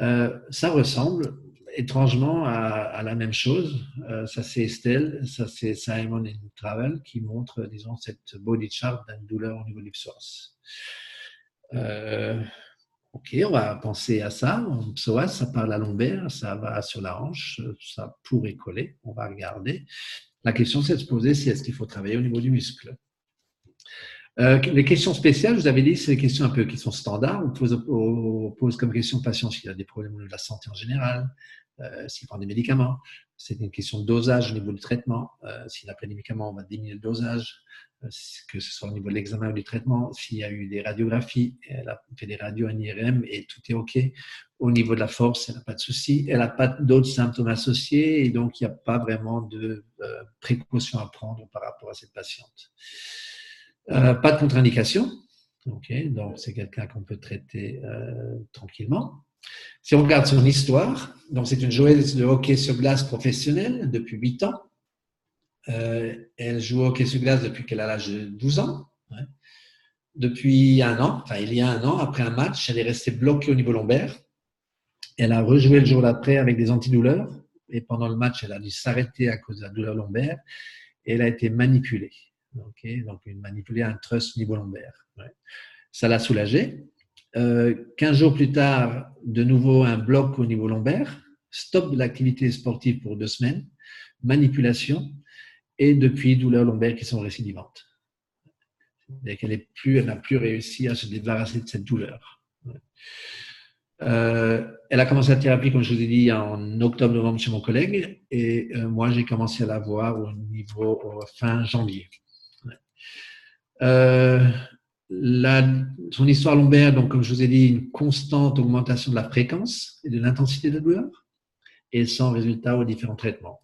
Euh, ça ressemble étrangement à, la même chose. Euh, ça, c'est Estelle, ça, c'est Simon et Travel qui montrent, disons, cette body chart d'une douleur au niveau du psoas. Ok, on va penser à ça. En psoas, ça part la lombaire, ça va sur la hanche, ça pourrait coller. On va regarder. La question, c'est de se poser si est-ce qu'il faut travailler au niveau du muscle? Euh, les questions spéciales, je vous avais dit, c'est des questions un peu qui sont standards. On pose, comme question au patient s'il a des problèmes de la santé en général, euh, s'il prend des médicaments. C'est une question de dosage au niveau du traitement. Euh, s'il a pris des médicaments, on va diminuer le dosage, que ce soit au niveau de l'examen ou du traitement. S'il y a eu des radiographies, elle a fait des radios en IRM et tout est OK. Au niveau de la force, elle n'a pas de souci. Elle n'a pas d'autres symptômes associés et donc il n'y a pas vraiment de euh, précautions à prendre par rapport à cette patiente. Euh, pas de contre-indication. donc c'est quelqu'un qu'on peut traiter euh, tranquillement. Si on regarde son histoire, donc c'est une joueuse de hockey sur glace professionnelle depuis 8 ans. Euh, elle joue au hockey sur glace depuis qu'elle a l'âge de 12 ans. Depuis un an, enfin il y a un an, après un match, elle est restée bloquée au niveau lombaire. Elle a rejoué le jour d'après avec des antidouleurs. Et pendant le match, elle a dû s'arrêter à cause de la douleur lombaire. Et elle a été manipulée donc une manipuler un trust niveau lombaire. Ça l'a soulagé. Euh, 15 jours plus tard, de nouveau un bloc au niveau lombaire, stop de l'activité sportive pour deux semaines, manipulation, et depuis douleurs lombaires qui sont récidivantes. Elle n'a plus réussi à se débarrasser de cette douleur. Euh, elle a commencé la thérapie, comme je vous ai dit, en octobre-novembre chez mon collègue, et euh, moi j'ai commencé à la voir au niveau fin janvier. Euh, son histoire lombaire, donc comme je vous ai dit, une constante augmentation de la fréquence et de l'intensité de la douleur, et sans résultat aux différents traitements.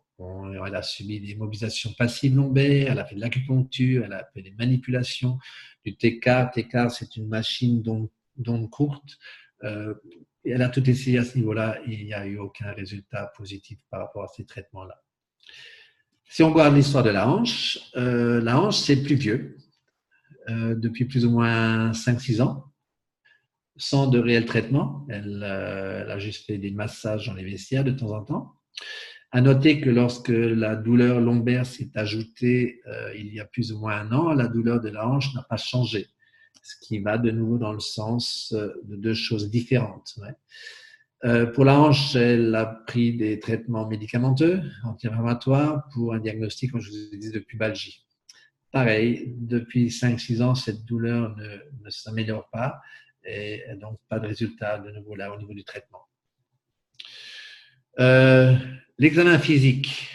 Elle a subi des mobilisations passives lombaires, elle a fait de l'acupuncture, elle a fait des manipulations, du TK. TK, c'est une machine d'onde courte. Euh, elle a tout essayé à ce niveau-là il n'y a eu aucun résultat positif par rapport à ces traitements-là. Si on regarde l'histoire de la hanche, euh, la hanche, c'est plus vieux. Euh, depuis plus ou moins 5-6 ans, sans de réel traitement. Euh, elle, a juste fait des massages dans les vestiaires de temps en temps. À noter que lorsque la douleur lombaire s'est ajoutée euh, il y a plus ou moins un an, la douleur de la hanche n'a pas changé, ce qui va de nouveau dans le sens de deux choses différentes. pour la hanche, elle a pris des traitements médicamenteux, anti-inflammatoires, pour un diagnostic, comme je vous ai dit, de pubalgie pareil, depuis 5-6 ans, cette douleur ne, s'améliore pas et donc pas de résultat de nouveau là au niveau du traitement. Euh, l'examen physique.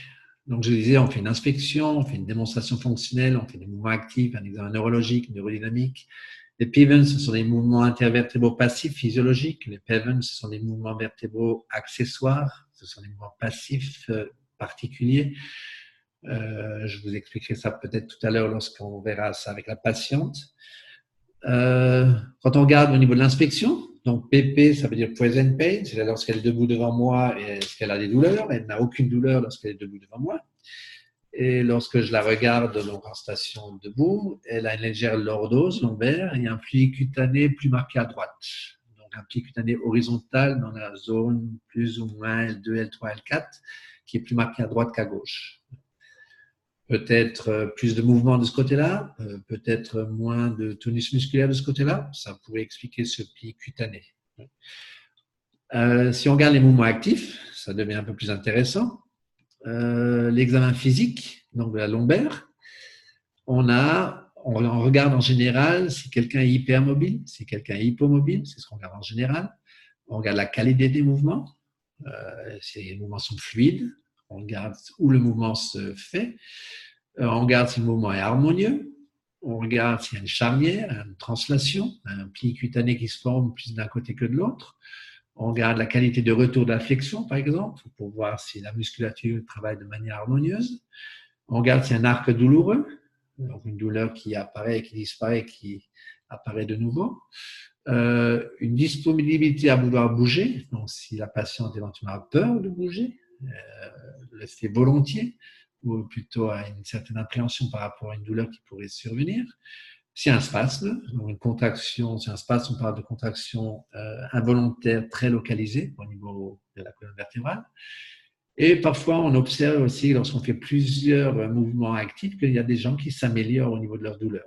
Donc, je disais, on fait une inspection, on fait une démonstration fonctionnelle, on fait des mouvements actifs, un examen neurologique, neurodynamique. Les PIVEN, ce sont des mouvements intervertébraux passifs physiologiques. Les PEVEN, ce sont des mouvements vertébraux accessoires. Ce sont des mouvements passifs euh, particuliers. Euh, je vous expliquerai ça peut-être tout à l'heure lorsqu'on verra ça avec la patiente. Euh, quand on regarde au niveau de l'inspection, donc PP, ça veut dire present pain, c'est lorsqu'elle est debout devant moi est-ce qu'elle a des douleurs. Elle n'a aucune douleur lorsqu'elle est debout devant moi. Et lorsque je la regarde donc en station debout, elle a une légère lordose lombaire et un pli cutané plus marqué à droite. Donc un pli cutané horizontal dans la zone plus ou moins L2, L3, L4, qui est plus marqué à droite qu'à gauche peut-être euh, plus de mouvement de ce côté-là, euh, peut-être moins de tonus musculaire de ce côté-là. Ça pourrait expliquer ce pli cutané. Euh, si on regarde les mouvements actifs, ça devient un peu plus intéressant. L'examen physique, donc de la lombaire, on regarde en général si quelqu'un est hypermobile, si quelqu'un est hypomobile, c'est ce qu'on regarde en général. On regarde la qualité des mouvements, si les mouvements sont fluides, on regarde où le mouvement se fait, euh, on regarde si le mouvement est harmonieux, on regarde s'il y a une charnière, une translation, un pli cutané qui se forme plus d'un côté que de l'autre. On regarde la qualité de retour de flexion, par exemple, pour voir si la musculature travaille de manière harmonieuse. On regarde s'il y a un arc douloureux. donc une douleur qui apparaît, qui disparaît, qui apparaît de nouveau. Euh, une disponibilité à vouloir bouger, donc si la patiente éventuellement a peur de bouger, euh, fait volontiers, ou plutôt à une certaine appréhension par rapport à une douleur qui pourrait survenir. C'est un spasme, donc une contraction, c'est un spasme, on parle de contraction euh, involontaire très localisée au niveau de la colonne vertébrale. Et parfois, on observe aussi, lorsqu'on fait plusieurs mouvements actifs, qu'il y a des gens qui s'améliorent au niveau de leur douleur.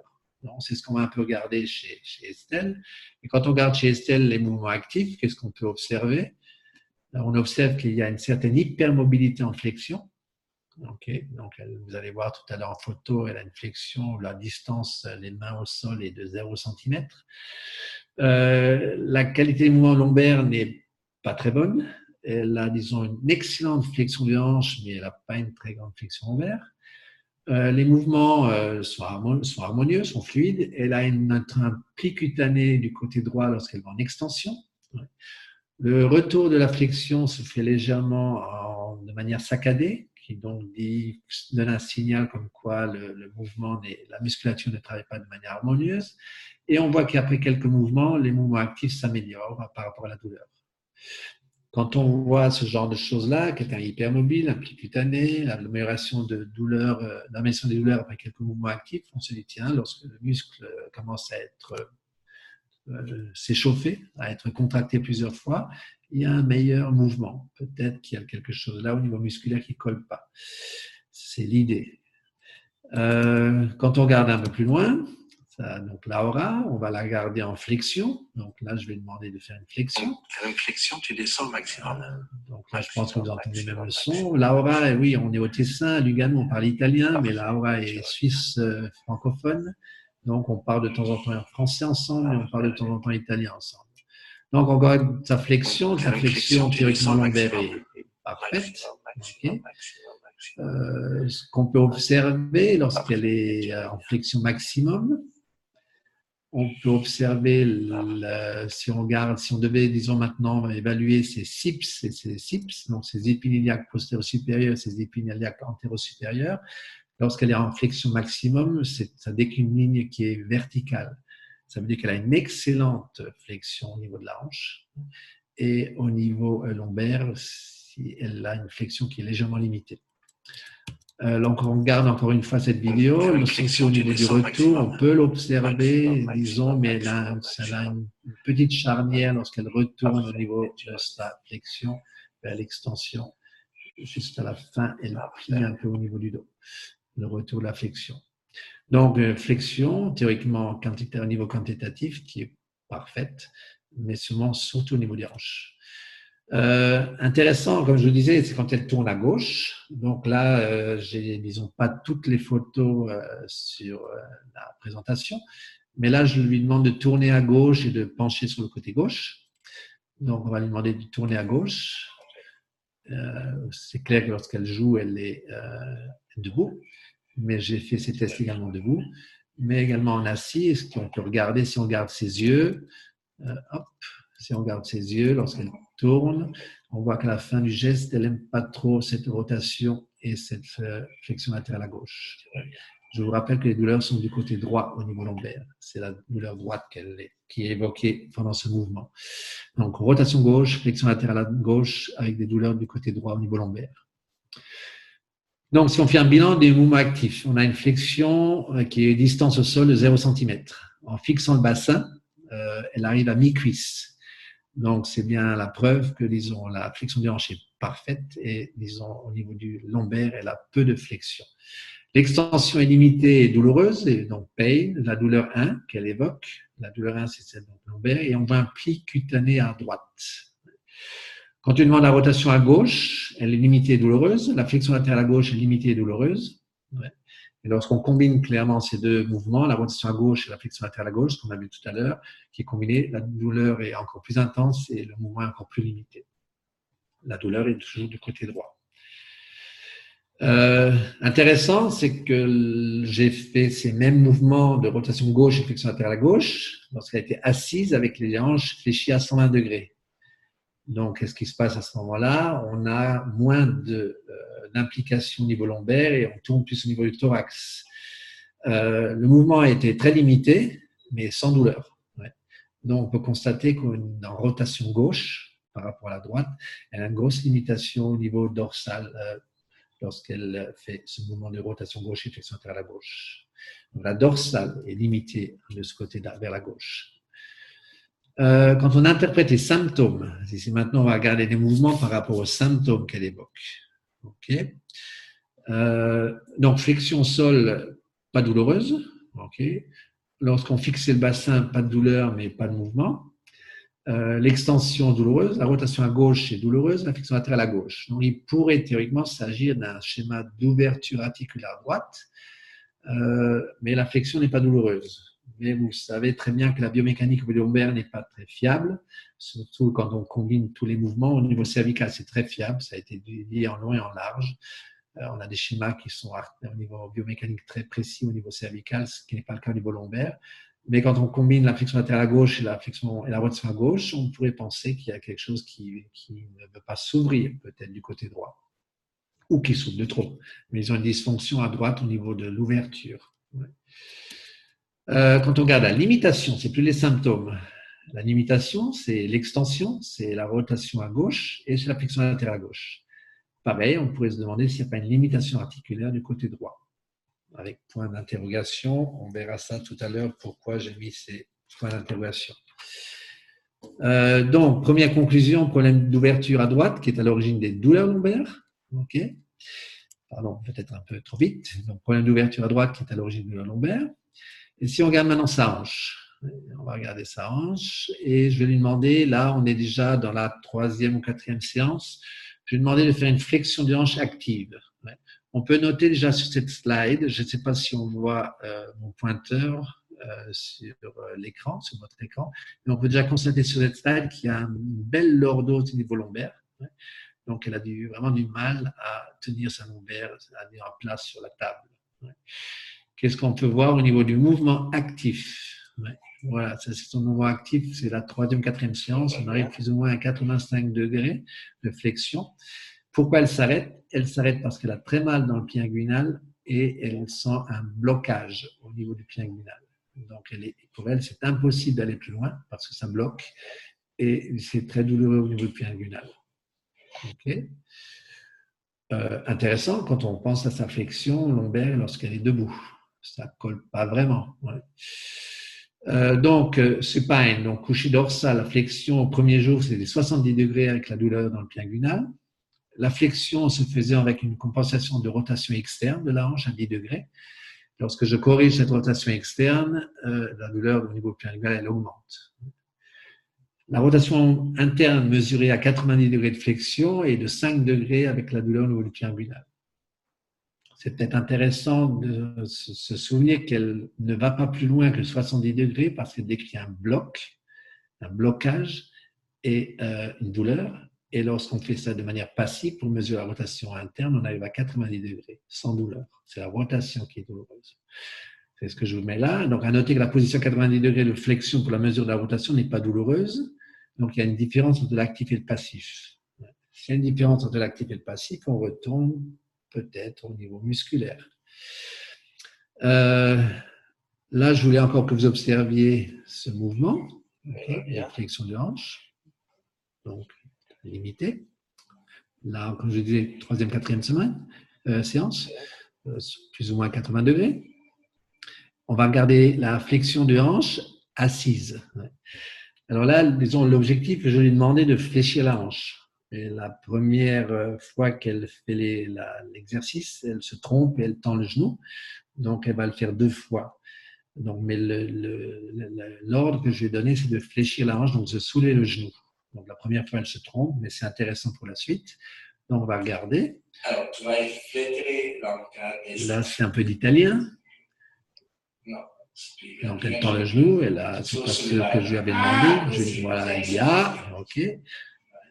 C'est ce qu'on va un peu regarder chez, Estelle. Et quand on regarde chez Estelle les mouvements actifs, qu'est-ce qu'on peut observer? On observe qu'il y a une certaine hypermobilité en flexion. donc, vous allez voir tout à l'heure en photo, elle a une flexion, la distance, les mains au sol est de 0 cm. Euh, la qualité des mouvements lombaires n'est pas très bonne. Elle a, disons, une excellente flexion de hanche, mais elle n'a pas une très grande flexion lombaire. Euh, les mouvements euh, sont, harmonieux, sont fluides. Elle a un pli cutané du côté droit lorsqu'elle va en extension. Le retour de la flexion se fait légèrement de manière saccadée, qui donc dit, donne un signal comme quoi le, mouvement, la musculature ne travaille pas de manière harmonieuse. Et on voit qu'après quelques mouvements, les mouvements actifs s'améliorent par rapport à la douleur. Quand on voit ce genre de choses-là, quelqu'un hypermobile, un pli cutané, l'amélioration de douleur, euh, l'amélioration des douleurs après quelques mouvements actifs, on se dit tiens, lorsque le muscle commence à être s'échauffer, à être contracté plusieurs fois, il y a un meilleur mouvement. Peut-être qu'il y a quelque chose là au niveau musculaire qui ne colle pas. C'est l'idée. Euh, quand on regarde un peu plus loin, donc la aura, on va la garder en flexion. Donc là, je vais demander de faire une flexion. Faire une flexion, tu descends au maximum. donc là, je pense que vous entendez même le son. La aura, oui, on est au Tessin, à Lugano, on parle italien, mais la aura est suisse euh, francophone. Donc on parle de temps en temps français ensemble et on parle de temps en temps italien ensemble. Donc on garde sa flexion, sa flexion théoriquement lombaire est, parfaite. Euh, ce qu'on peut observer lorsqu'elle est en flexion maximum, on peut observer, si on si on devait, disons maintenant, évaluer ces SIPS et ces SIPS, donc ces épiniliaques postéro-supérieurs, ces épiniliaques antéro-supérieurs, lorsqu'elle est en flexion maximum, ça décline une ligne qui est verticale. Ça veut dire qu'elle a une excellente flexion au niveau de la hanche et au niveau euh, lombaire, si elle a une flexion qui est légèrement limitée. Euh, donc, on regarde encore une fois cette vidéo. Le au niveau du retour, on peut l'observer, disons, mais elle a, une petite charnière lorsqu'elle retourne au niveau de sa flexion vers l'extension. Juste à la fin, elle plie un peu au niveau du dos. Le retour de la flexion. Donc, euh, flexion, théoriquement, au niveau quantitatif, qui est parfaite, mais seulement surtout au niveau des hanches. Euh, intéressant, comme je vous disais, c'est quand elle tourne à gauche. Donc là, euh, j'ai, disons, pas toutes les photos euh, sur la présentation, mais là, je lui demande de tourner à gauche et de pencher sur le côté gauche. Donc, on va lui demander de tourner à gauche. c'est clair que lorsqu'elle joue, elle est debout, mais j'ai fait ces tests également debout, mais également en assis. Ce qu'on peut regarder, si on regarde ses yeux, hop, si on regarde ses yeux, lorsqu'elle tourne, on voit qu'à la fin du geste, elle n'aime pas trop cette rotation et cette euh, flexion latérale à gauche. Je vous rappelle que les douleurs sont du côté droit au niveau lombaire. C'est la douleur droite qui est évoquée pendant ce mouvement. Donc, rotation gauche, flexion latérale à gauche avec des douleurs du côté droit au niveau lombaire. Donc, si on fait un bilan des mouvements actifs, on a une flexion euh, qui est distance au sol de 0 cm. En fixant le bassin, euh, elle arrive à mi-cuisse. Donc, c'est bien la preuve que, disons, la flexion du hanche est parfaite et, disons, au niveau du lombaire, elle a peu de flexion. L'extension est limitée et douloureuse, et donc pain, la douleur 1 qu'elle évoque. La douleur 1, c'est celle du lombaire, et on voit un pli cutané à droite. Quand on demande la rotation à gauche, elle est limitée et douloureuse. La flexion latérale à gauche est limitée et douloureuse. Et lorsqu'on combine clairement ces deux mouvements, la rotation à gauche et la flexion latérale à gauche, comme on a vu tout à l'heure, qui est combinée, la douleur est encore plus intense et le mouvement est encore plus limité. La douleur est toujours du côté droit. Euh, intéressant, c'est que j'ai fait ces mêmes mouvements de rotation gauche et flexion latérale à gauche lorsqu'elle était assise avec les hanches fléchies à 120 degrés. Donc, qu'est-ce qui se passe à ce moment-là? On a moins euh, d'implication au niveau lombaire et on tourne plus au niveau du thorax. Euh, le mouvement a été très limité, mais sans douleur. Donc, on peut constater qu'en rotation gauche, par rapport à la droite, elle a une grosse limitation au niveau dorsal euh, lorsqu'elle fait ce mouvement de rotation gauche et flexion à la gauche. Donc, la dorsale est limitée de ce côté vers la gauche. Euh, quand on interprète les symptômes, ici maintenant on va regarder les mouvements par rapport aux symptômes qu'elle évoque. Euh, donc flexion sol, pas douloureuse. Lorsqu'on fixe le bassin, pas de douleur mais pas de mouvement. Euh, l'extension douloureuse, la rotation à gauche est douloureuse, la flexion latérale à gauche. Donc il pourrait théoriquement s'agir d'un schéma d'ouverture articulaire droite, mais la flexion n'est pas douloureuse mais vous savez très bien que la biomécanique lombaire n'est pas très fiable, surtout quand on combine tous les mouvements. Au niveau cervical, c'est très fiable, ça a été dit en long et en large. Euh, on a des schémas qui sont au niveau biomécanique très précis au niveau cervical, ce qui n'est pas le cas au niveau lombaire. Mais quand on combine la flexion latérale à gauche et la flexion et la à gauche, on pourrait penser qu'il y a quelque chose qui, ne veut pas s'ouvrir peut-être du côté droit ou qui s'ouvre de trop. Mais ils ont une dysfonction à droite au niveau de l'ouverture. Euh, quand on regarde la limitation, c'est plus les symptômes. La limitation, c'est l'extension, c'est la rotation à gauche et c'est la flexion latérale à gauche. Pareil, on pourrait se demander s'il n'y a pas une limitation articulaire du côté droit. Avec point d'interrogation, on verra ça tout à l'heure pourquoi j'ai mis ces points d'interrogation. Euh, donc, première conclusion, problème d'ouverture à droite qui est à l'origine des douleurs lombaires. Pardon, peut-être un peu trop vite. Donc, problème d'ouverture à droite qui est à l'origine des douleurs lombaires. Et si on regarde maintenant sa hanche, on va regarder sa hanche et je vais lui demander, là on est déjà dans la troisième ou quatrième séance, je vais lui demander de faire une flexion de hanche active. On peut noter déjà sur cette slide, je ne sais pas si on voit euh, mon pointeur euh, sur euh, l'écran, sur votre écran, mais on peut déjà constater sur cette slide qu'il y a une belle lordose au niveau lombaire. Donc elle a du, vraiment du mal à tenir sa lombaire, à tenir en place sur la table. Qu'est-ce qu'on peut voir au niveau du mouvement actif? Voilà, c'est son mouvement actif, c'est la troisième, quatrième séance. On arrive plus ou moins à 85 degrés de flexion. Pourquoi elle s'arrête? Elle s'arrête parce qu'elle a très mal dans le pied inguinal et elle sent un blocage au niveau du pied inguinal. Donc, pour elle, c'est impossible d'aller plus loin parce que ça bloque et c'est très douloureux au niveau du pied inguinal. Euh, intéressant quand on pense à sa flexion lombaire lorsqu'elle est debout ça colle pas vraiment. Euh, donc, euh, supine, donc couché dorsal, la flexion au premier jour, c'était 70 degrés avec la douleur dans le pied inguinal. La flexion se faisait avec une compensation de rotation externe de la hanche à 10 degrés. Lorsque je corrige cette rotation externe, euh, la douleur au niveau inguinal, elle augmente. La rotation interne mesurée à 90 degrés de flexion et de 5 degrés avec la douleur au niveau du c'est peut-être intéressant de se souvenir qu'elle ne va pas plus loin que 70 degrés parce qu'elle décrit un bloc, un blocage et euh, une douleur. Et lorsqu'on fait ça de manière passive pour mesurer la rotation interne, on arrive à 90 degrés, sans douleur. C'est la rotation qui est douloureuse. C'est ce que je vous mets là. Donc, à noter que la position 90 degrés de flexion pour la mesure de la rotation n'est pas douloureuse. Donc, il y a une différence entre l'actif et le passif. S'il y a une différence entre l'actif et le passif, on retourne peut-être au niveau musculaire. Euh, là, je voulais encore que vous observiez ce mouvement, la flexion de hanche, donc limité. Là, comme je disais, troisième, quatrième semaine, euh, séance, euh, plus ou moins 80 degrés. On va regarder la flexion de hanche assise. Alors là, disons, l'objectif, je lui ai demandé de fléchir la hanche. Et la première euh, fois qu'elle fait l'exercice, elle se trompe et elle tend le genou. Donc, elle va le faire deux fois. Donc, mais l'ordre que je lui ai donné, c'est de fléchir la hanche, donc de soulever le genou. Donc, la première fois, elle se trompe, mais c'est intéressant pour la suite. Donc, on va regarder. Alors, tu vas Là, c'est un peu d'italien. Non. Donc, elle tend le genou, et là, c'est pas ce que je lui avais demandé. Je lui dis, voilà, il y a, ok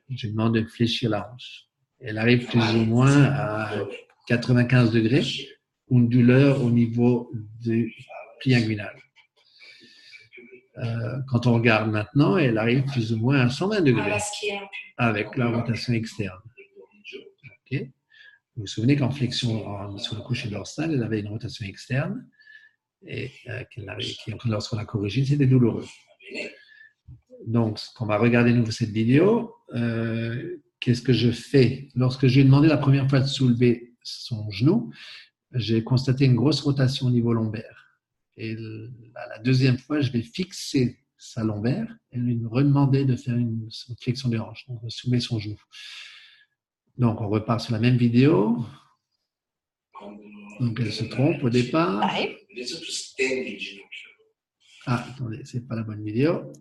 je lui demande de fléchir la hanche. Elle arrive plus ou moins à 95 degrés, une douleur au niveau du pli inguinal. Euh, quand on regarde maintenant, elle arrive plus ou moins à 120 degrés avec la rotation externe. Vous vous souvenez qu'en flexion sur le coucher dorsal, elle avait une rotation externe. et euh, lorsqu'on a corrigé, c'était douloureux. Donc, on va regarder nouveau cette vidéo. Euh, qu'est-ce que je fais? Lorsque je lui ai demandé la première fois de soulever son genou, j'ai constaté une grosse rotation au niveau lombaire. Et la deuxième fois, je vais fixer sa lombaire et lui redemander de faire une flexion des hanches, donc de soulever son genou. Donc, on repart sur la même vidéo. Donc, elle se trompe au départ. Ah, attendez, c'est pas la bonne vidéo.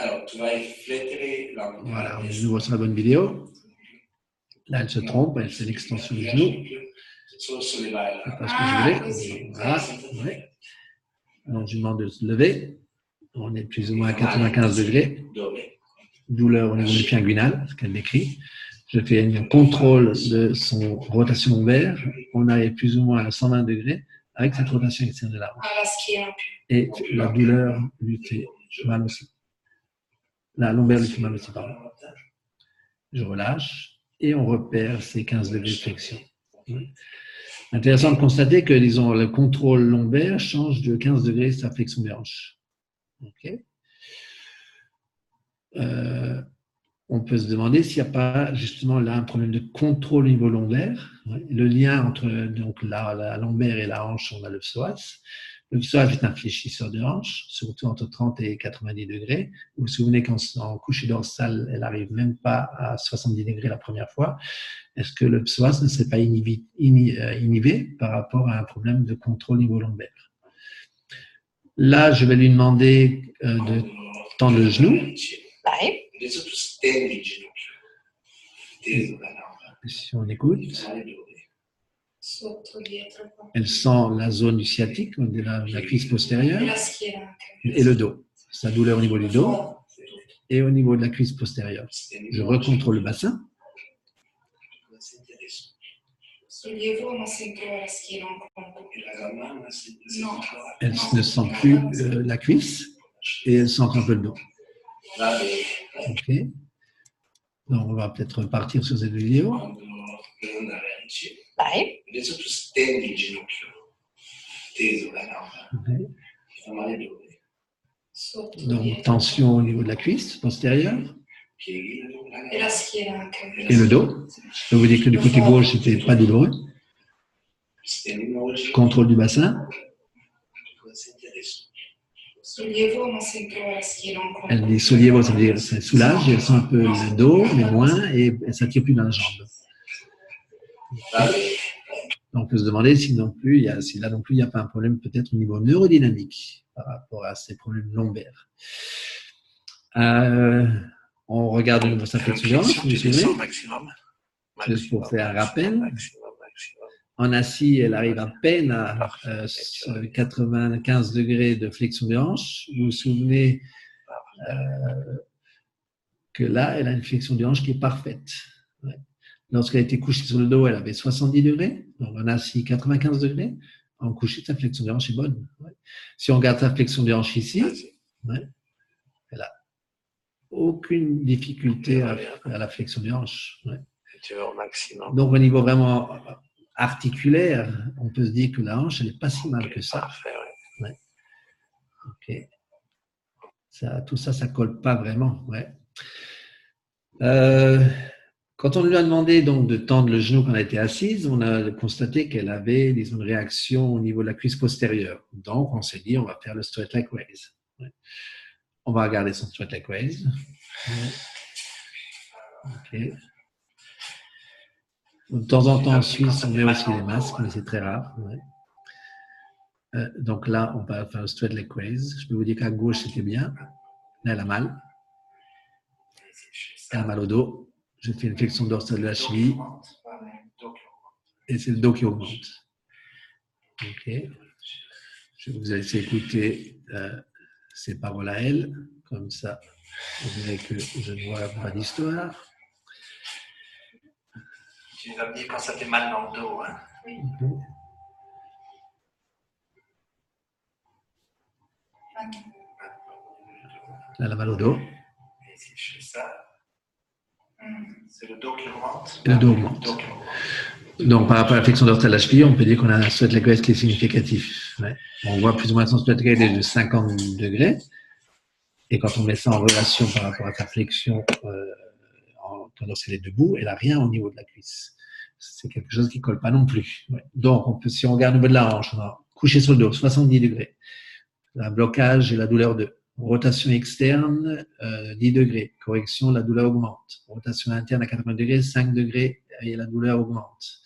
Alors, tu vas flétrer la Voilà, on est de nouveau sur la bonne vidéo. Là, elle se trompe, elle fait l'extension du genou. C'est pas ce que je voulais. Voilà. Ouais. Donc, je lui demande de se lever. On est plus ou moins à 95 degrés. Douleur au niveau du pied inguinal, ce qu'elle décrit. Je fais un contrôle de son rotation lombaire. On arrive plus ou moins à 120 degrés avec cette rotation externe de la hanche. Et la douleur lui fait mal aussi. La lombaire mal aussi, pardon. Je relâche et on repère ces 15 degrés de flexion. Intéressant de constater que, disons, le contrôle lombaire change de 15 degrés sa flexion des hanches. Euh, on peut se demander s'il n'y a pas justement là un problème de contrôle au niveau lombaire. Le lien entre donc, la, lombaire et la hanche, on a le psoas. Le psoas est un fléchisseur de hanche, surtout entre 30 et 90 degrés. Vous vous souvenez qu'en couche dorsale, elle n'arrive même pas à 70 degrés la première fois. Est-ce que le psoas ne serait pas inhibé, euh, inhibé par rapport à un problème de contrôle au niveau lombaire? Là, je vais lui demander euh, de tendre le genou. Si on écoute, elle sent la zone sciatique, la, la cuisse postérieure, et le dos. Sa douleur au niveau du dos et au niveau de la cuisse postérieure. Je recontrôle le bassin. Elle ne sent plus euh, la cuisse et elle sent un peu le dos. Donc, on va peut-être partir sur cette vidéo. Donc, tension au niveau de la cuisse postérieure. Et le dos. Je vous dire que du côté gauche, c'était pas douloureux. Contrôle du bassin. Elle dit soulievo, ça veut dire ça soulage, elle sent un peu le dos, mais moins, et elle s'attire plus dans la jambe. Donc, on peut se demander si, non plus, il y a, si là non plus, il n'y a pas un problème peut-être au niveau neurodynamique par rapport à ces problèmes lombaires. Euh, on regarde une sa flexion, vous vous souvenez Juste pour faire un rappel. En assis, elle arrive à peine à 95 euh, degrés de flexion de hanche. Vous vous souvenez euh, que là, elle a une flexion de hanche qui est parfaite. Lorsqu'elle a été couchée sur le dos, elle avait 70 degrés. Donc, en assis, 95 degrés. En couché, sa flexion de hanche est bonne. Si on regarde sa flexion de hanche ici, elle n'a aucune difficulté à, la flexion de hanche. Donc, au niveau vraiment articulaire, on peut se dire que la hanche, elle n'est pas si mal que ça. Ça, tout ça, ça colle pas vraiment. Ouais. Euh, quand on lui a demandé donc de tendre le genou quand elle était assise, on a constaté qu'elle avait disons, une réaction au niveau de la cuisse postérieure. Donc, on s'est dit, on va faire le straight leg raise. On va regarder son straight leg raise. De temps en temps, en Suisse, on met aussi les masques, mais c'est très rare. Euh, donc là, on va faire un straight leg raise. Je peux vous dire qu'à gauche, c'était bien. Là, elle a mal. Elle a mal au dos. Je fais une flexion dorsale de la cheville. Et c'est le dos qui augmente. OK. Je vais vous laisser écouter euh, ces paroles à elle. Comme ça, vous verrez que je ne vois pas d'histoire. Tu vas me dire quand ça fait mal dans le dos. Hein? Oui. Elle a mal au dos. Et si je fais ça, c'est le dos qui augmente. Le dos augmente. Donc, par rapport à la flexion dorsale de la cheville, on peut dire qu'on a un sweat leg raise qui est significatif. Ouais. On voit plus ou moins son sweat leg raise de 50 degrés. Et quand on met ça en relation par rapport à sa flexion euh, en, lorsqu'elle est debout, elle n'a rien au niveau de la cuisse. C'est quelque chose qui ne colle pas non plus. Ouais. Donc, on peut, si on regarde au niveau de la hanche, on a couché sur le dos, 70 degrés. Un blocage et la douleur de rotation externe, euh, 10 degrés. Correction, la douleur augmente. Rotation interne à 80 degrés, 5 degrés et la douleur augmente.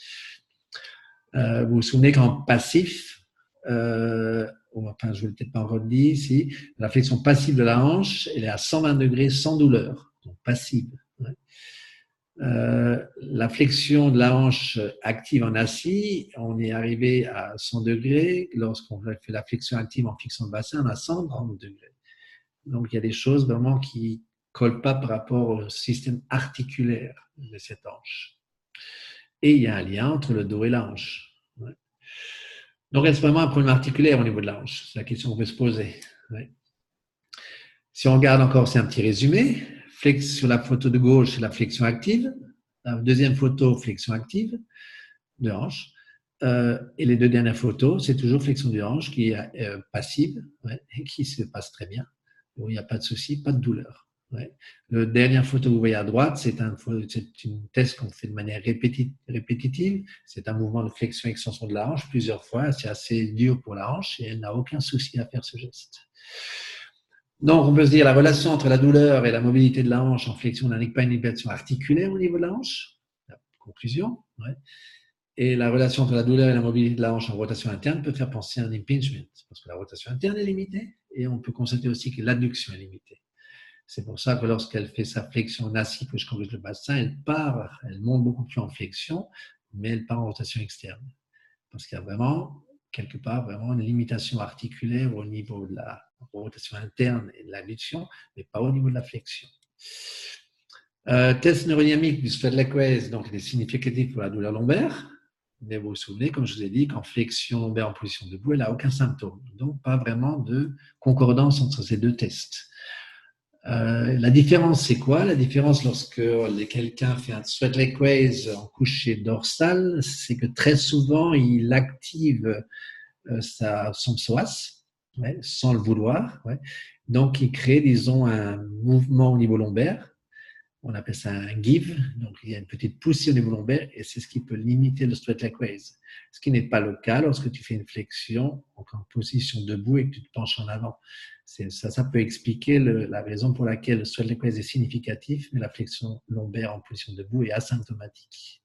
Euh, vous vous souvenez qu'en passif, euh, enfin, je ne vais peut-être pas encore dire ici, la flexion passive de la hanche, elle est à 120 degrés sans douleur, donc passive. Euh, la flexion de la hanche active en assis, on est arrivé à 100 degrés. Lorsqu'on fait la flexion active en fixant le bassin, on a 130 degrés. Donc, il y a des choses vraiment qui collent pas par rapport au système articulaire de cette hanche. Et il y a un lien entre le dos et la hanche. Ouais. Donc, est-ce vraiment un problème articulaire au niveau de la C'est la question qu'on peut se poser. Si on regarde encore, c'est un petit résumé. Flex, sur la photo de gauche, c'est la flexion active. La deuxième photo, flexion active de hanche. Euh, et les deux dernières photos, c'est toujours flexion de hanche qui est euh, passive et qui se passe très bien. Bon, il n'y a pas de souci, pas de douleur. Ouais. La dernière photo que vous voyez à droite, c'est un, une test qu'on fait de manière répétitive. C'est un mouvement de flexion-extension de la hanche plusieurs fois. C'est assez dur pour la hanche et elle n'a aucun souci à faire ce geste. Donc, on peut se dire la relation entre la douleur et la mobilité de la hanche en flexion n'indique pas une inhibition articulaire au niveau de la hanche. La conclusion. Et la relation entre la douleur et la mobilité de la hanche en rotation interne peut faire penser à un impingement, parce que la rotation interne est limitée et on peut constater aussi que l'adduction est limitée. C'est pour ça que lorsqu'elle fait sa flexion je corrige le bassin, elle part, elle monte beaucoup plus en flexion, mais elle part en rotation externe. Parce qu'il y a vraiment, quelque part, vraiment une limitation articulaire au niveau de la rotation interne et de l'adduction, mais pas au niveau de la flexion. Euh, test neurodynamique du Svedlekways, donc il est significatif pour la douleur lombaire. Mais vous vous souvenez, comme je vous ai dit, qu'en flexion lombaire en position debout, elle n'a aucun symptôme. Donc, pas vraiment de concordance entre ces deux tests. Euh, la différence, c'est quoi? La différence lorsque quelqu'un fait un sweat leg raise en coucher dorsal, c'est que très souvent, il active euh, sa, son psoas, sans le vouloir. Donc, il crée, disons, un mouvement au niveau lombaire on appelle ça un give, donc il y a une petite poussée au niveau lombaire et c'est ce qui peut limiter le straight leg raise. Ce qui n'est pas le cas lorsque tu fais une flexion en position debout et que tu te penches en avant. Ça, peut expliquer la raison pour laquelle le straight leg raise est significatif, mais la flexion lombaire en position debout est asymptomatique.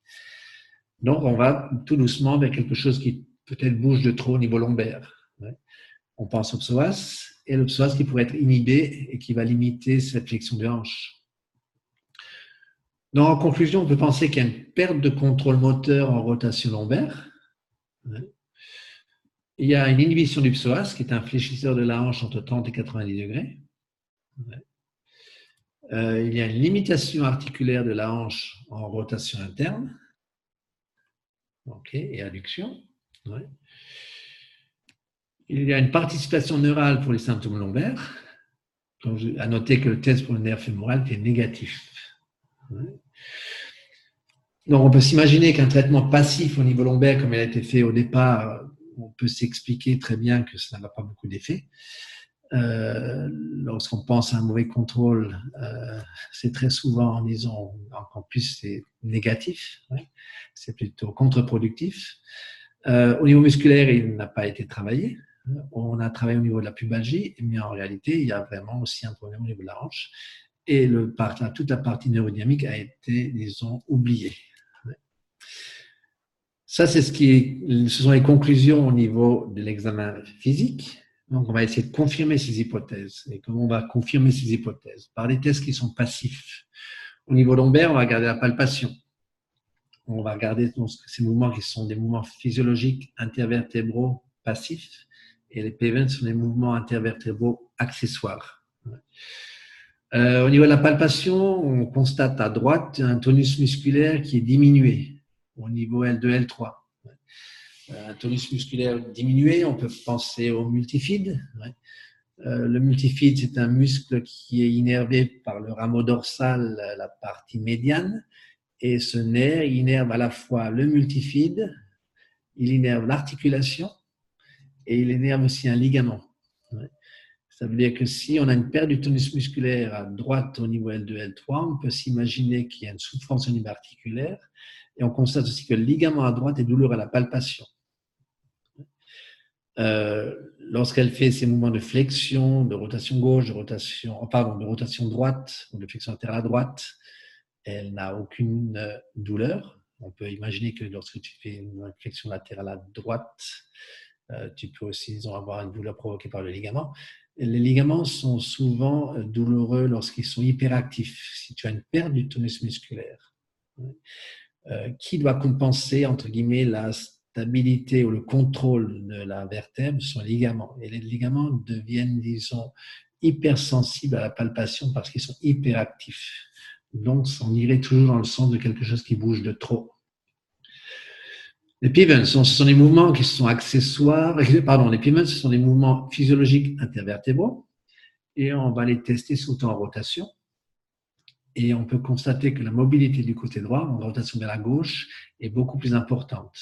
Donc on va tout doucement vers quelque chose qui peut-être bouge de trop au niveau lombaire. On pense au psoas et le psoas qui pourrait être inhibé et qui va limiter cette flexion de hanche. En conclusion, on peut penser qu'il y a une perte de contrôle moteur en rotation lombaire. Il y a une inhibition du psoas, qui est un fléchisseur de la hanche entre 30 et 90 degrés. Euh, il y a une limitation articulaire de la hanche en rotation interne. Et adduction. Il y a une participation neurale pour les symptômes lombaires. Donc, à noter que le test pour le nerf fémoral est négatif. Donc, on peut s'imaginer qu'un traitement passif au niveau lombaire, comme il a été fait au départ, on peut s'expliquer très bien que ça n'a pas beaucoup d'effet. Euh, lorsqu'on pense à un mauvais contrôle, euh, c'est très souvent, disons, en plus c'est négatif, c'est plutôt contre-productif. Euh, au niveau musculaire, il n'a pas été travaillé. On a travaillé au niveau de la pubalgie, mais en réalité, il y a vraiment aussi un problème au niveau de la hanche et le, toute la partie neurodynamique a été, disons, oubliée. Ça, c'est ce qui ce sont les conclusions au niveau de l'examen physique. Donc, on va essayer de confirmer ces hypothèses. Et comment on va confirmer ces hypothèses? Par des tests qui sont passifs. Au niveau lombaire, on va regarder la palpation. On va regarder donc, ces mouvements qui sont des mouvements physiologiques intervertébraux passifs. Et les PVN sont des mouvements intervertébraux accessoires. Euh, au niveau de la palpation, on constate à droite un tonus musculaire qui est diminué au niveau L2, L3. Euh, un tonus musculaire diminué, on peut penser au multifide. Euh, le multifide, c'est un muscle qui est innervé par le rameau dorsal, la partie médiane, Et ce nerf, innerve à la fois le multifide, il innerve l'articulation et il innerve aussi un ligament. Ça veut dire que si on a une perte du tonus musculaire à droite au niveau L2, L3, on peut s'imaginer qu'il y a une souffrance au niveau articulaire. Et on constate aussi que le ligament à droite est douloureux à la palpation. Euh, lorsqu'elle fait ses mouvements de flexion, de rotation gauche, de rotation, oh, pardon, de rotation droite ou de flexion latérale à droite, elle n'a aucune euh, douleur. On peut imaginer que lorsque tu fais une flexion latérale à droite, euh, tu peux aussi avoir une douleur provoquée par le ligament. Les ligaments sont souvent douloureux lorsqu'ils sont hyperactifs. Si tu as une perte du tonus musculaire, qui doit compenser, entre guillemets, la stabilité ou le contrôle de la vertèbre sont les ligaments. Et les ligaments deviennent, disons, hypersensibles à la palpation parce qu'ils sont hyperactifs. Donc, on irait toujours dans le sens de quelque chose qui bouge de trop. Les pivots, ce sont des mouvements qui sont accessoires, pardon, les pivots, ce sont des mouvements physiologiques intervertébraux et on va les tester sous temps en rotation. Et on peut constater que la mobilité du côté droit, en rotation vers la gauche, est beaucoup plus importante.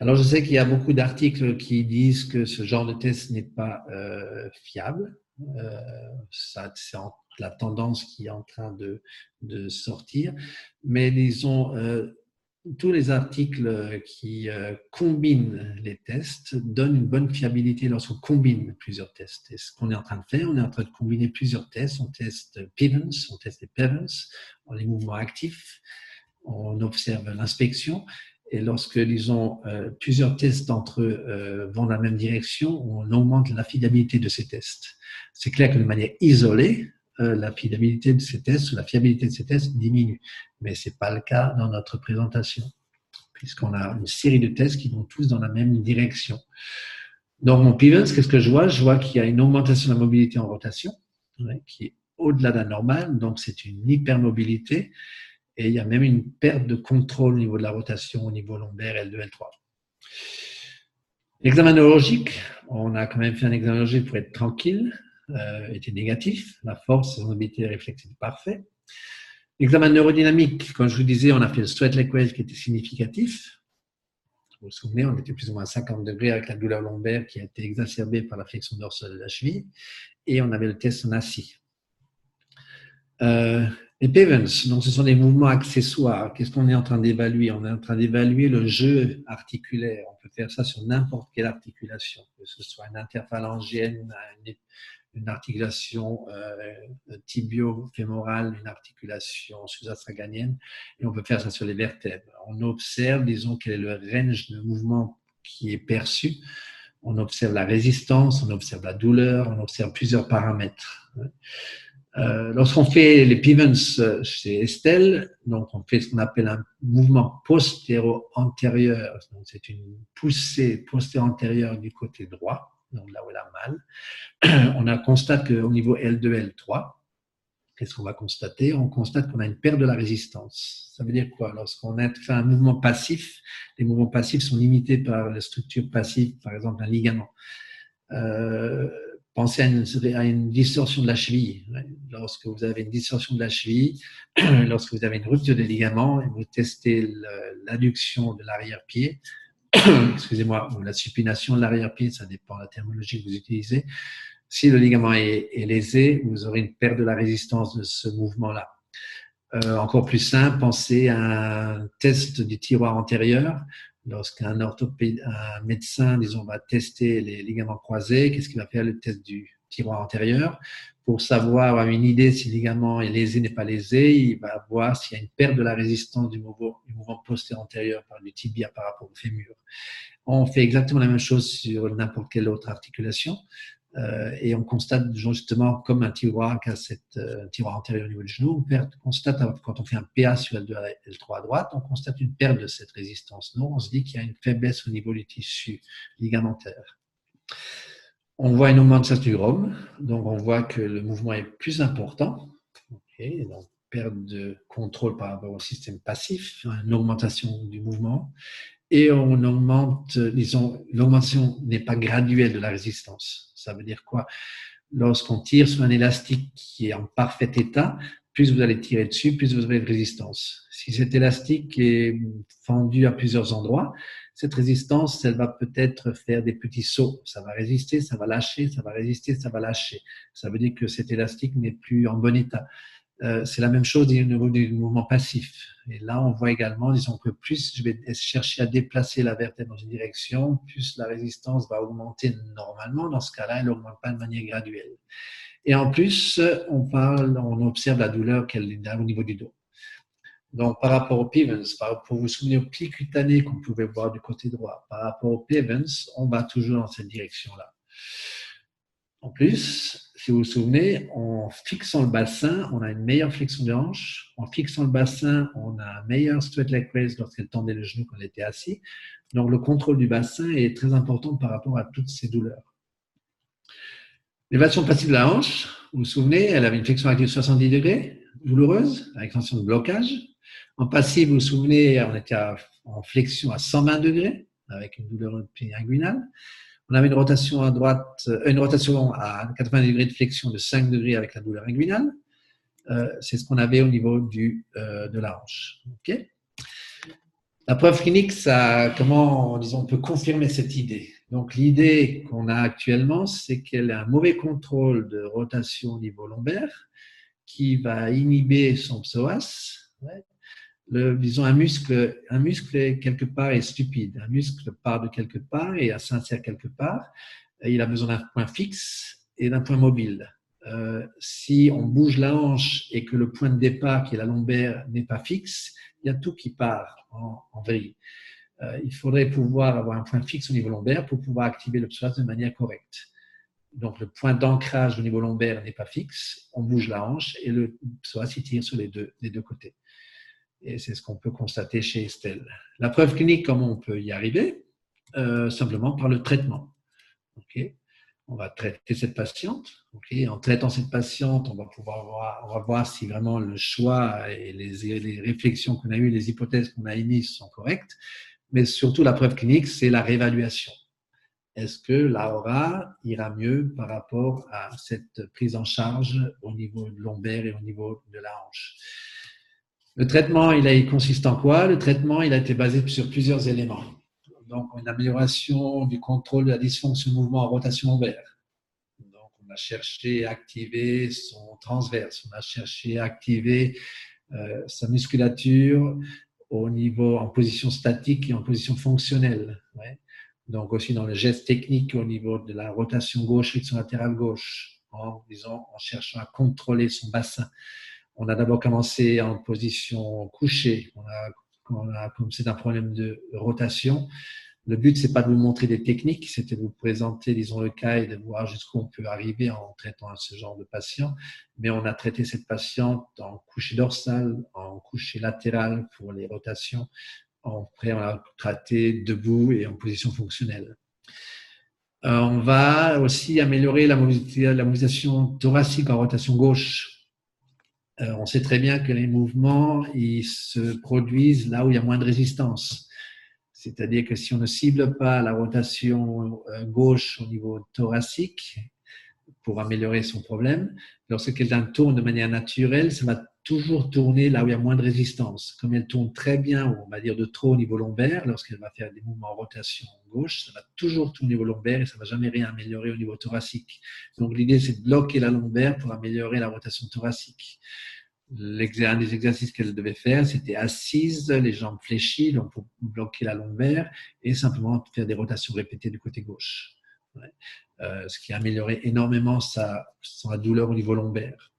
Alors, je sais qu'il y a beaucoup d'articles qui disent que ce genre de test n'est pas euh, fiable. Euh, ça, c'est la tendance qui est en train de, de sortir. Mais disons, euh, tous les articles qui combinent les tests donnent une bonne fiabilité lorsqu'on combine plusieurs tests. Et ce qu'on est en train de faire, on est en train de combiner plusieurs tests. On teste Pivens, on teste les Pevens, les mouvements actifs, on observe l'inspection et lorsque, disons, euh, plusieurs tests d'entre eux euh, vont dans la même direction, on augmente la fiabilité de ces tests. C'est clair que de manière isolée, euh, la fiabilité de ces tests la fiabilité de ces tests diminue. Mais ce n'est pas le cas dans notre présentation, puisqu'on a une série de tests qui vont tous dans la même direction. Dans mon pivot, qu'est-ce que je vois? Je vois qu'il y a une augmentation de la mobilité en rotation, qui est au-delà d'un normal, donc c'est une hypermobilité et il y a même une perte de contrôle au niveau de la rotation, au niveau lombaire L2, L3. L'examen neurologique, on a quand même fait un examen neurologique pour être tranquille, était négatif. La force, la mobilité réflexive parfait. L'examen neurodynamique, comme je vous disais, on a fait le sweat leg wave qui était significatif. Vous vous souvenez, on était plus ou moins à 50 degrés avec la douleur lombaire qui a été exacerbée par la flexion dorsale de la cheville. Et on avait le test en assis. Euh, les Pevens, donc ce sont des mouvements accessoires. Qu'est-ce qu'on est en train d'évaluer? On est en train d'évaluer le jeu articulaire. On peut faire ça sur n'importe quelle articulation, que ce soit une interphalangienne, une, articulation euh, tibio-fémorale, une articulation sous-astraganienne, et on peut faire ça sur les vertèbres. On observe, disons, quel est le range de mouvement qui est perçu. On observe la résistance, on observe la douleur, on observe plusieurs paramètres. Euh, lorsqu'on fait les pivens euh, chez Estelle, donc on fait ce qu'on appelle un mouvement postéro-antérieur, c'est une poussée postéro-antérieure du côté droit, donc là où elle a mal. On constate qu'au niveau L2, L3, qu'est-ce qu'on va constater? On constate qu'on a une perte de la résistance. Ça veut dire quoi? Lorsqu'on fait un mouvement passif, les mouvements passifs sont limités par la structure passive, par exemple un ligament. Euh, pensez à une, distorsion de la cheville. Lorsque vous avez une distorsion de la cheville, lorsque vous avez une rupture des ligaments et vous testez l'adduction de l'arrière-pied, excusez-moi, ou la supination de l'arrière-pied, ça dépend de la terminologie que vous utilisez. Si le ligament est, lésé, vous aurez une perte de la résistance de ce mouvement-là. Euh, encore plus simple, pensez à un test du tiroir antérieur lorsqu'un orthopédie, un médecin, disons, va tester les ligaments croisés, qu'est-ce qu'il va faire le test du tiroir antérieur pour savoir, avoir une idée si le ligament est lésé, n'est pas lésé, il va voir s'il y a une perte de la résistance du mouvement, du par du tibia par rapport au fémur. On fait exactement la même chose sur n'importe quelle autre articulation. Euh, et on constate justement, comme un tiroir qui a euh, tiroir antérieur au niveau du genou, on constate, quand on fait un PA sur L2 L3 à droite, on constate une perte de cette résistance. Non, on se dit qu'il y a une faiblesse au niveau du tissu ligamentaire. On voit une augmentation du ROM, donc on voit que le mouvement est plus important. donc perte de contrôle par rapport au système passif, une augmentation du mouvement et on augmente, disons, l'augmentation n'est pas graduelle de la résistance. Ça veut dire quoi? Lorsqu'on tire sur un élastique qui est en parfait état, plus vous allez tirer dessus, plus vous aurez de résistance. Si cet élastique est fendu à plusieurs endroits, cette résistance, elle va peut-être faire des petits sauts. Ça va résister, ça va lâcher, ça va résister, ça va lâcher. Ça veut dire que cet élastique n'est plus en bon état. Euh, c'est la même chose au niveau du mouvement passif. Et là, on voit également, disons que plus je vais chercher à déplacer la vertèbre dans une direction, plus la résistance va augmenter normalement. Dans ce cas-là, elle n'augmente pas de manière graduelle. Et en plus, on observe la douleur qu'elle a au niveau du dos. Donc, par rapport au Pivens, pour vous souvenir au pli cutané qu'on pouvait voir du côté droit, par rapport au Pivens, on va toujours dans cette direction-là. En plus, si vous vous souvenez, en fixant le bassin, on a une meilleure flexion de hanche. En fixant le bassin, on a un meilleur straight leg raise lorsqu'elle tendait le genou quand elle était assis. Donc, le contrôle du bassin est très important par rapport à toutes ces douleurs. L'élévation passive de la hanche, vous vous souvenez, elle avait une flexion active de 70 degrés, douloureuse, avec tension de blocage. En passif, vous vous souvenez, on était en flexion à 120 degrés, avec une douleur inguinale. On avait une rotation à droite, euh, une rotation à 80 degrés de flexion de 5 degrés avec la douleur inguinale. Euh, c'est ce qu'on avait au niveau euh, de la hanche. la preuve clinique, comment on peut confirmer cette idée donc l'idée qu'on a actuellement, c'est qu'elle a un mauvais contrôle de rotation au niveau lombaire qui va inhiber son psoas. Le, disons un muscle, un muscle quelque part est stupide. Un muscle part de quelque part et s'insère quelque part. Il a besoin d'un point fixe et d'un point mobile. Euh, si on bouge la hanche et que le point de départ, qui est la lombaire, n'est pas fixe, il y a tout qui part en, en vrille. Euh, il faudrait pouvoir avoir un point fixe au niveau lombaire pour pouvoir activer le psoas de manière correcte. Donc, le point d'ancrage au niveau lombaire n'est pas fixe, on bouge la hanche et le psoas s'y tire sur les deux, les deux côtés. Et c'est ce qu'on peut constater chez Estelle. La preuve clinique, comment on peut y arriver? Euh, Simplement par le traitement. on va traiter cette patiente. En traitant cette patiente, on va pouvoir voir, si vraiment le choix et les, les réflexions qu'on a eues, les hypothèses qu'on a émises sont correctes mais surtout la preuve clinique, c'est la réévaluation. Est-ce que l'aura ira mieux par rapport à cette prise en charge au niveau de lombaire et au niveau de la hanche? Le traitement, il, consiste en quoi? Le traitement, il a été basé sur plusieurs éléments. Donc, une amélioration du contrôle de la dysfonction mouvement en rotation lombaire. Donc, on a cherché à activer son transverse, on a cherché à activer euh, sa musculature, au niveau en position statique et en position fonctionnelle. Donc aussi dans le geste technique au niveau de la rotation gauche, flexion latérale gauche, en, disons, en cherchant à contrôler son bassin. On a d'abord commencé en position couchée. On a, on a, comme c'est un problème de rotation, le but, c'est pas de vous montrer des techniques, c'était de vous présenter, disons, le cas et de voir jusqu'où on peut arriver en traitant ce genre de patient. Mais on a traité cette patiente en couche dorsale, en couche latérale pour les rotations. Après, on l'a traité debout et en position fonctionnelle. Euh, on va aussi améliorer la mobilisation thoracique en rotation gauche. Euh, on sait très bien que les mouvements ils se produisent là où il y a moins de résistance. C'est-à-dire que si on ne cible pas la rotation euh, gauche au niveau thoracique pour améliorer son problème, lorsque quelqu'un tourne de manière naturelle, ça va toujours tourner là où il y a moins de résistance. Comme elle tourne très bien, on va dire de trop au niveau lombaire, lorsqu'elle va faire des mouvements en rotation gauche, ça va toujours tourner au niveau lombaire et ça ne va jamais rien améliorer au niveau thoracique. Donc l'idée, c'est de bloquer la lombaire pour améliorer la rotation thoracique un des exercices qu'elle devait faire, c'était assise, les jambes fléchies, donc pour bloquer la lombaire, et simplement faire des rotations répétées du côté gauche. Euh, ce qui a amélioré énormément sa, douleur au niveau lombaire.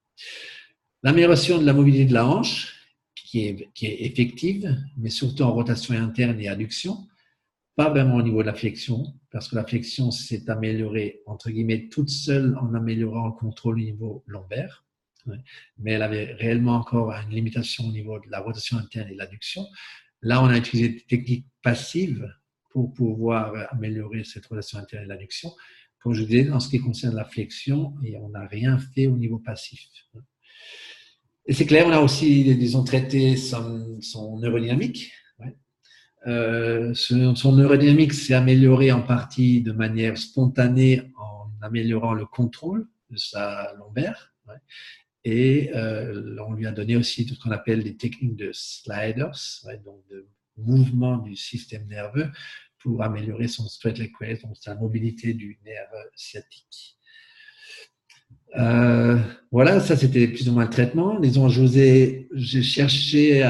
L'amélioration de la mobilité de la hanche, qui est effective, mais surtout en rotation interne et adduction, pas vraiment au niveau de la flexion, parce que la flexion s'est améliorée, entre guillemets, toute seule en améliorant le contrôle au niveau lombaire mais elle avait réellement encore une limitation au niveau de la rotation interne et de l'adduction. Là, on a utilisé des techniques passives pour pouvoir améliorer cette rotation interne et l'adduction. Comme je disais, en ce qui concerne la flexion, on n'a rien fait au niveau passif. Et c'est clair, on a aussi, disons, traité son neurodynamique. Euh, son neurodynamique s'est amélioré en partie de manière spontanée en améliorant le contrôle de sa lombaire. Et on lui a donné aussi tout ce qu'on appelle des techniques de sliders, donc de mouvement du système nerveux pour améliorer son straight leg raise, donc sa mobilité du nerf sciatique. Euh, voilà, ça c'était plus ou moins le traitement. Disons, j'ai cherché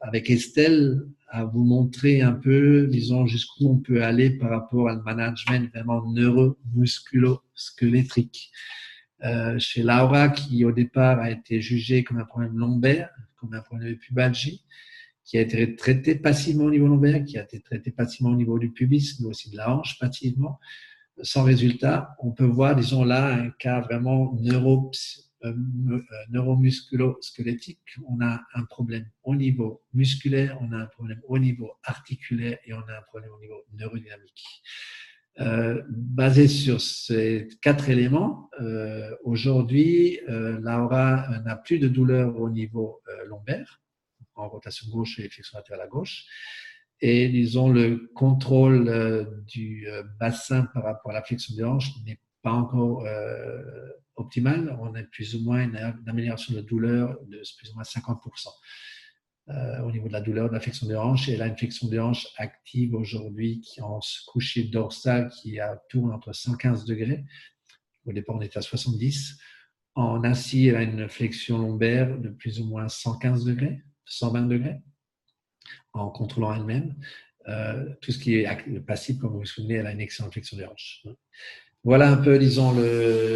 avec Estelle à vous montrer un peu, disons, jusqu'où on peut aller par rapport à un management vraiment neuromusculo-squelettrique. Euh, chez Laura, qui au départ a été jugée comme un problème lombaire, comme un problème de pubalgie, qui a été traité passivement au niveau lombaire, qui a été traité passivement au niveau du pubis, mais aussi de la hanche passivement sans résultat, on peut voir, disons là, un cas vraiment neuro, euh, neuromusculo-squelettique. On a un problème au niveau musculaire, on a un problème au niveau articulaire et on a un problème au niveau neurodynamique. Euh, basé sur ces quatre éléments, euh, aujourd'hui, euh, Laura n'a plus de douleur au niveau lombaire, en rotation gauche et flexion latérale à gauche et disons le contrôle euh, du euh, bassin par rapport à la flexion des hanches n'est pas encore euh, optimal. On a plus ou moins une, amélioration de douleur de plus ou moins 50% au niveau de la douleur de la flexion des hanches. Et flexion des hanches active aujourd'hui qui en coucher dorsal qui tourne entre 115 degrés. Au départ, on était à 70. En assis, elle a une flexion lombaire de plus ou moins 115 degrés, 120 degrés en contrôlant elle-même. Euh, tout ce qui est passif, comme vous vous souvenez, elle a une excellente flexion des hanches. Voilà un peu, disons,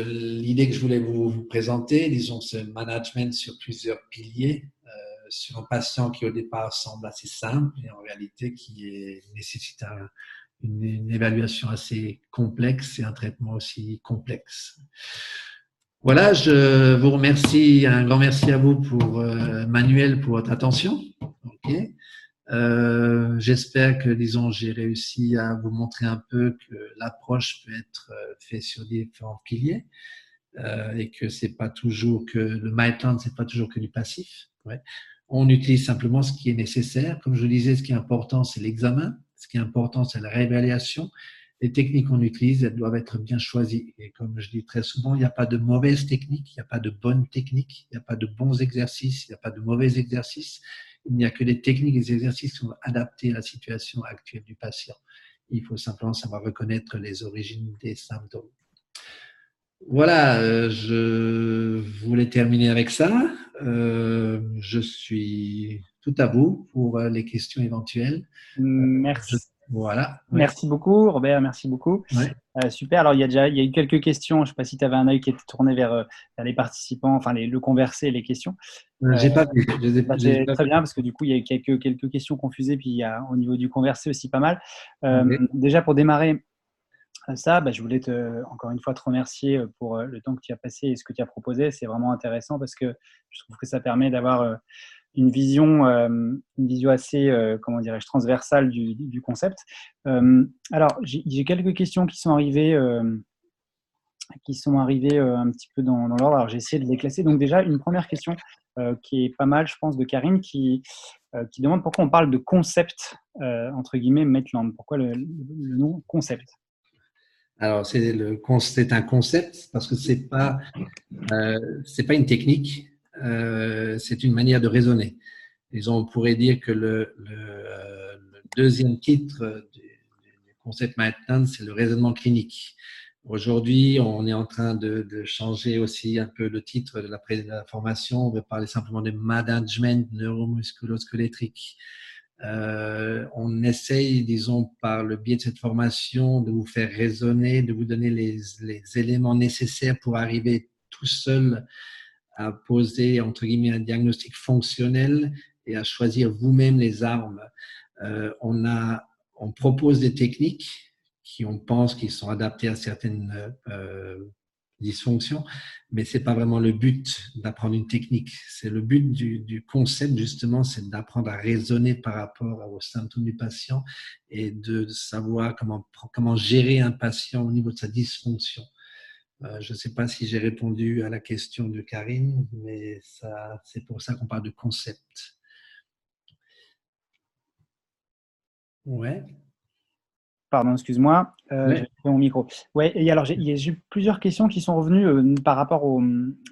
l'idée que je voulais vous présenter, disons, ce management sur plusieurs piliers, euh, sur un patient qui au départ semble assez simple et en réalité qui nécessite une, évaluation assez complexe et un traitement aussi complexe. Voilà, je vous remercie, un grand merci à vous pour euh, Manuel pour votre attention. Euh, j'espère que, disons, j'ai réussi à vous montrer un peu que l'approche peut être euh, faite sur différents piliers euh, et que c'est pas toujours que le Maitland, c'est pas toujours que du passif. On utilise simplement ce qui est nécessaire. Comme je le disais, ce qui est important, c'est l'examen. Ce qui est important, c'est la réévaluation. Les techniques qu'on utilise, elles doivent être bien choisies. Et comme je dis très souvent, il n'y a pas de mauvaises techniques, il n'y a pas de bonnes techniques, il n'y a pas de bons exercices, il n'y a pas de mauvais exercices il n'y a que des techniques et des exercices qui sont adaptés à la situation actuelle du patient. Il faut simplement savoir reconnaître les origines des symptômes. Voilà, euh, je voulais terminer avec ça. Euh, je suis tout à vous pour les questions éventuelles. Merci. Voilà. Merci beaucoup, Robert. Merci beaucoup. Euh, super. Alors, il y a déjà il y a eu quelques questions. Je ne sais pas si tu avais un œil qui était tourné vers, euh, les participants, enfin les, le conversé et les questions. Euh, j'ai pas vu. C'est très bien parce que du coup, il y a eu quelques, quelques questions qu'on puis il y a au niveau du conversé aussi pas mal. Déjà, pour démarrer ça, bah, je voulais te, encore une fois te remercier pour le temps que tu as passé et ce que tu as proposé. C'est vraiment intéressant parce que je trouve que ça permet d'avoir une vision, euh, une vision assez, euh, comment dirais-je, transversale du, concept. Euh, alors, j'ai quelques questions qui sont arrivées, qui sont un petit peu dans, l'ordre. Alors, j'ai essayé de les classer. Donc, déjà, une première question qui est pas mal, je pense, de Karine, qui, qui demande pourquoi on parle de concept, entre guillemets, Maitland. Pourquoi le, nom concept? Alors, c'est un concept parce que c'est pas, euh, c'est pas une technique, euh, c'est une manière de raisonner. On pourrait dire que le, euh, deuxième titre du, concept maintenant, c'est le raisonnement clinique. Aujourd'hui, on est en train de, changer aussi un peu le titre de la, formation. On veut parler simplement de management neuromusculo-squelettrique. Euh, on essaye, disons, par le biais de cette formation, de vous faire raisonner, de vous donner les, les éléments nécessaires pour arriver tout seul à poser entre guillemets un diagnostic fonctionnel et à choisir vous-même les armes. Euh, on a, on propose des techniques qui on pense qu'ils sont adaptées à certaines euh, dysfonctions, mais c'est pas vraiment le but d'apprendre une technique. C'est le but du, du concept justement, c'est d'apprendre à raisonner par rapport aux symptômes du patient et de savoir comment comment gérer un patient au niveau de sa dysfonction. Euh, je ne sais pas si j'ai répondu à la question de Karine, mais c'est pour ça qu'on parle de concept. Ouais. Pardon, excuse-moi, euh, j'ai mon micro. Ouais, et alors j'ai eu plusieurs questions qui sont revenues euh, par, rapport au,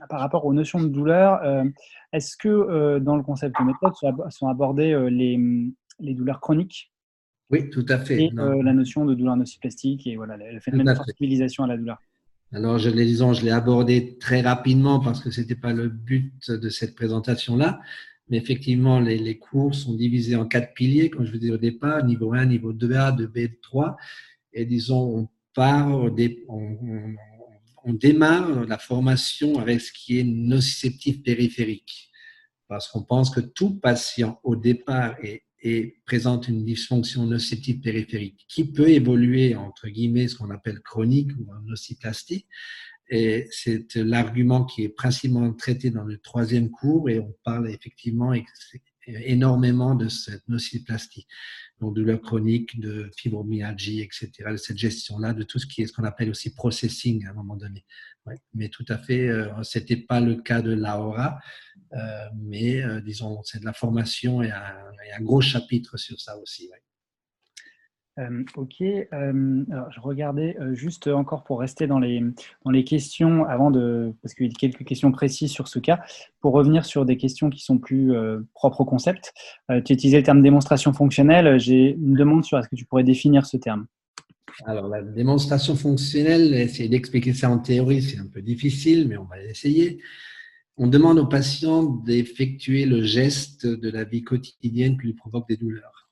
par rapport aux notions de douleur. Euh, est-ce que dans le concept de méthode sont abordées les, les, douleurs chroniques? Oui, tout à fait. Et la notion de douleur nociplastique et voilà, le phénomène de sensibilisation à la douleur. Alors, je l'ai disons, je l'ai abordé très rapidement parce que ce n'était pas le but de cette présentation-là. Mais effectivement, les, cours sont divisés en quatre piliers, comme je vous disais au départ, niveau 1, niveau 2A, 2B, 3. Et disons, on part, on, démarre la formation avec ce qui est nociceptif périphérique. Parce qu'on pense que tout patient, au départ, est, présente une dysfonction nociceptive périphérique qui peut évoluer, entre guillemets, ce qu'on appelle chronique ou nociplastie, et c'est l'argument qui est principalement traité dans le troisième cours et on parle effectivement énormément de cette nociplastie, donc douleur chronique, de fibromyalgie, etc., de cette gestion-là, de tout ce qui est ce qu'on appelle aussi processing à un moment donné. Mais tout à fait, euh, ce n'était pas le cas de l'AORA, euh, mais euh, disons, c'est de la formation et un, un, gros chapitre sur ça aussi. Euh, ok, euh, je regardais juste encore pour rester dans les, dans les questions avant de, parce qu'il y a quelques questions précises sur ce cas, pour revenir sur des questions qui sont plus propres au concept. tu utilisé le terme démonstration fonctionnelle, j'ai une demande sur est-ce que tu pourrais définir ce terme? Alors, la démonstration fonctionnelle, essayer d'expliquer ça en théorie, c'est un peu difficile, mais on va essayer. On demande aux patients d'effectuer le geste de la vie quotidienne qui lui provoque des douleurs.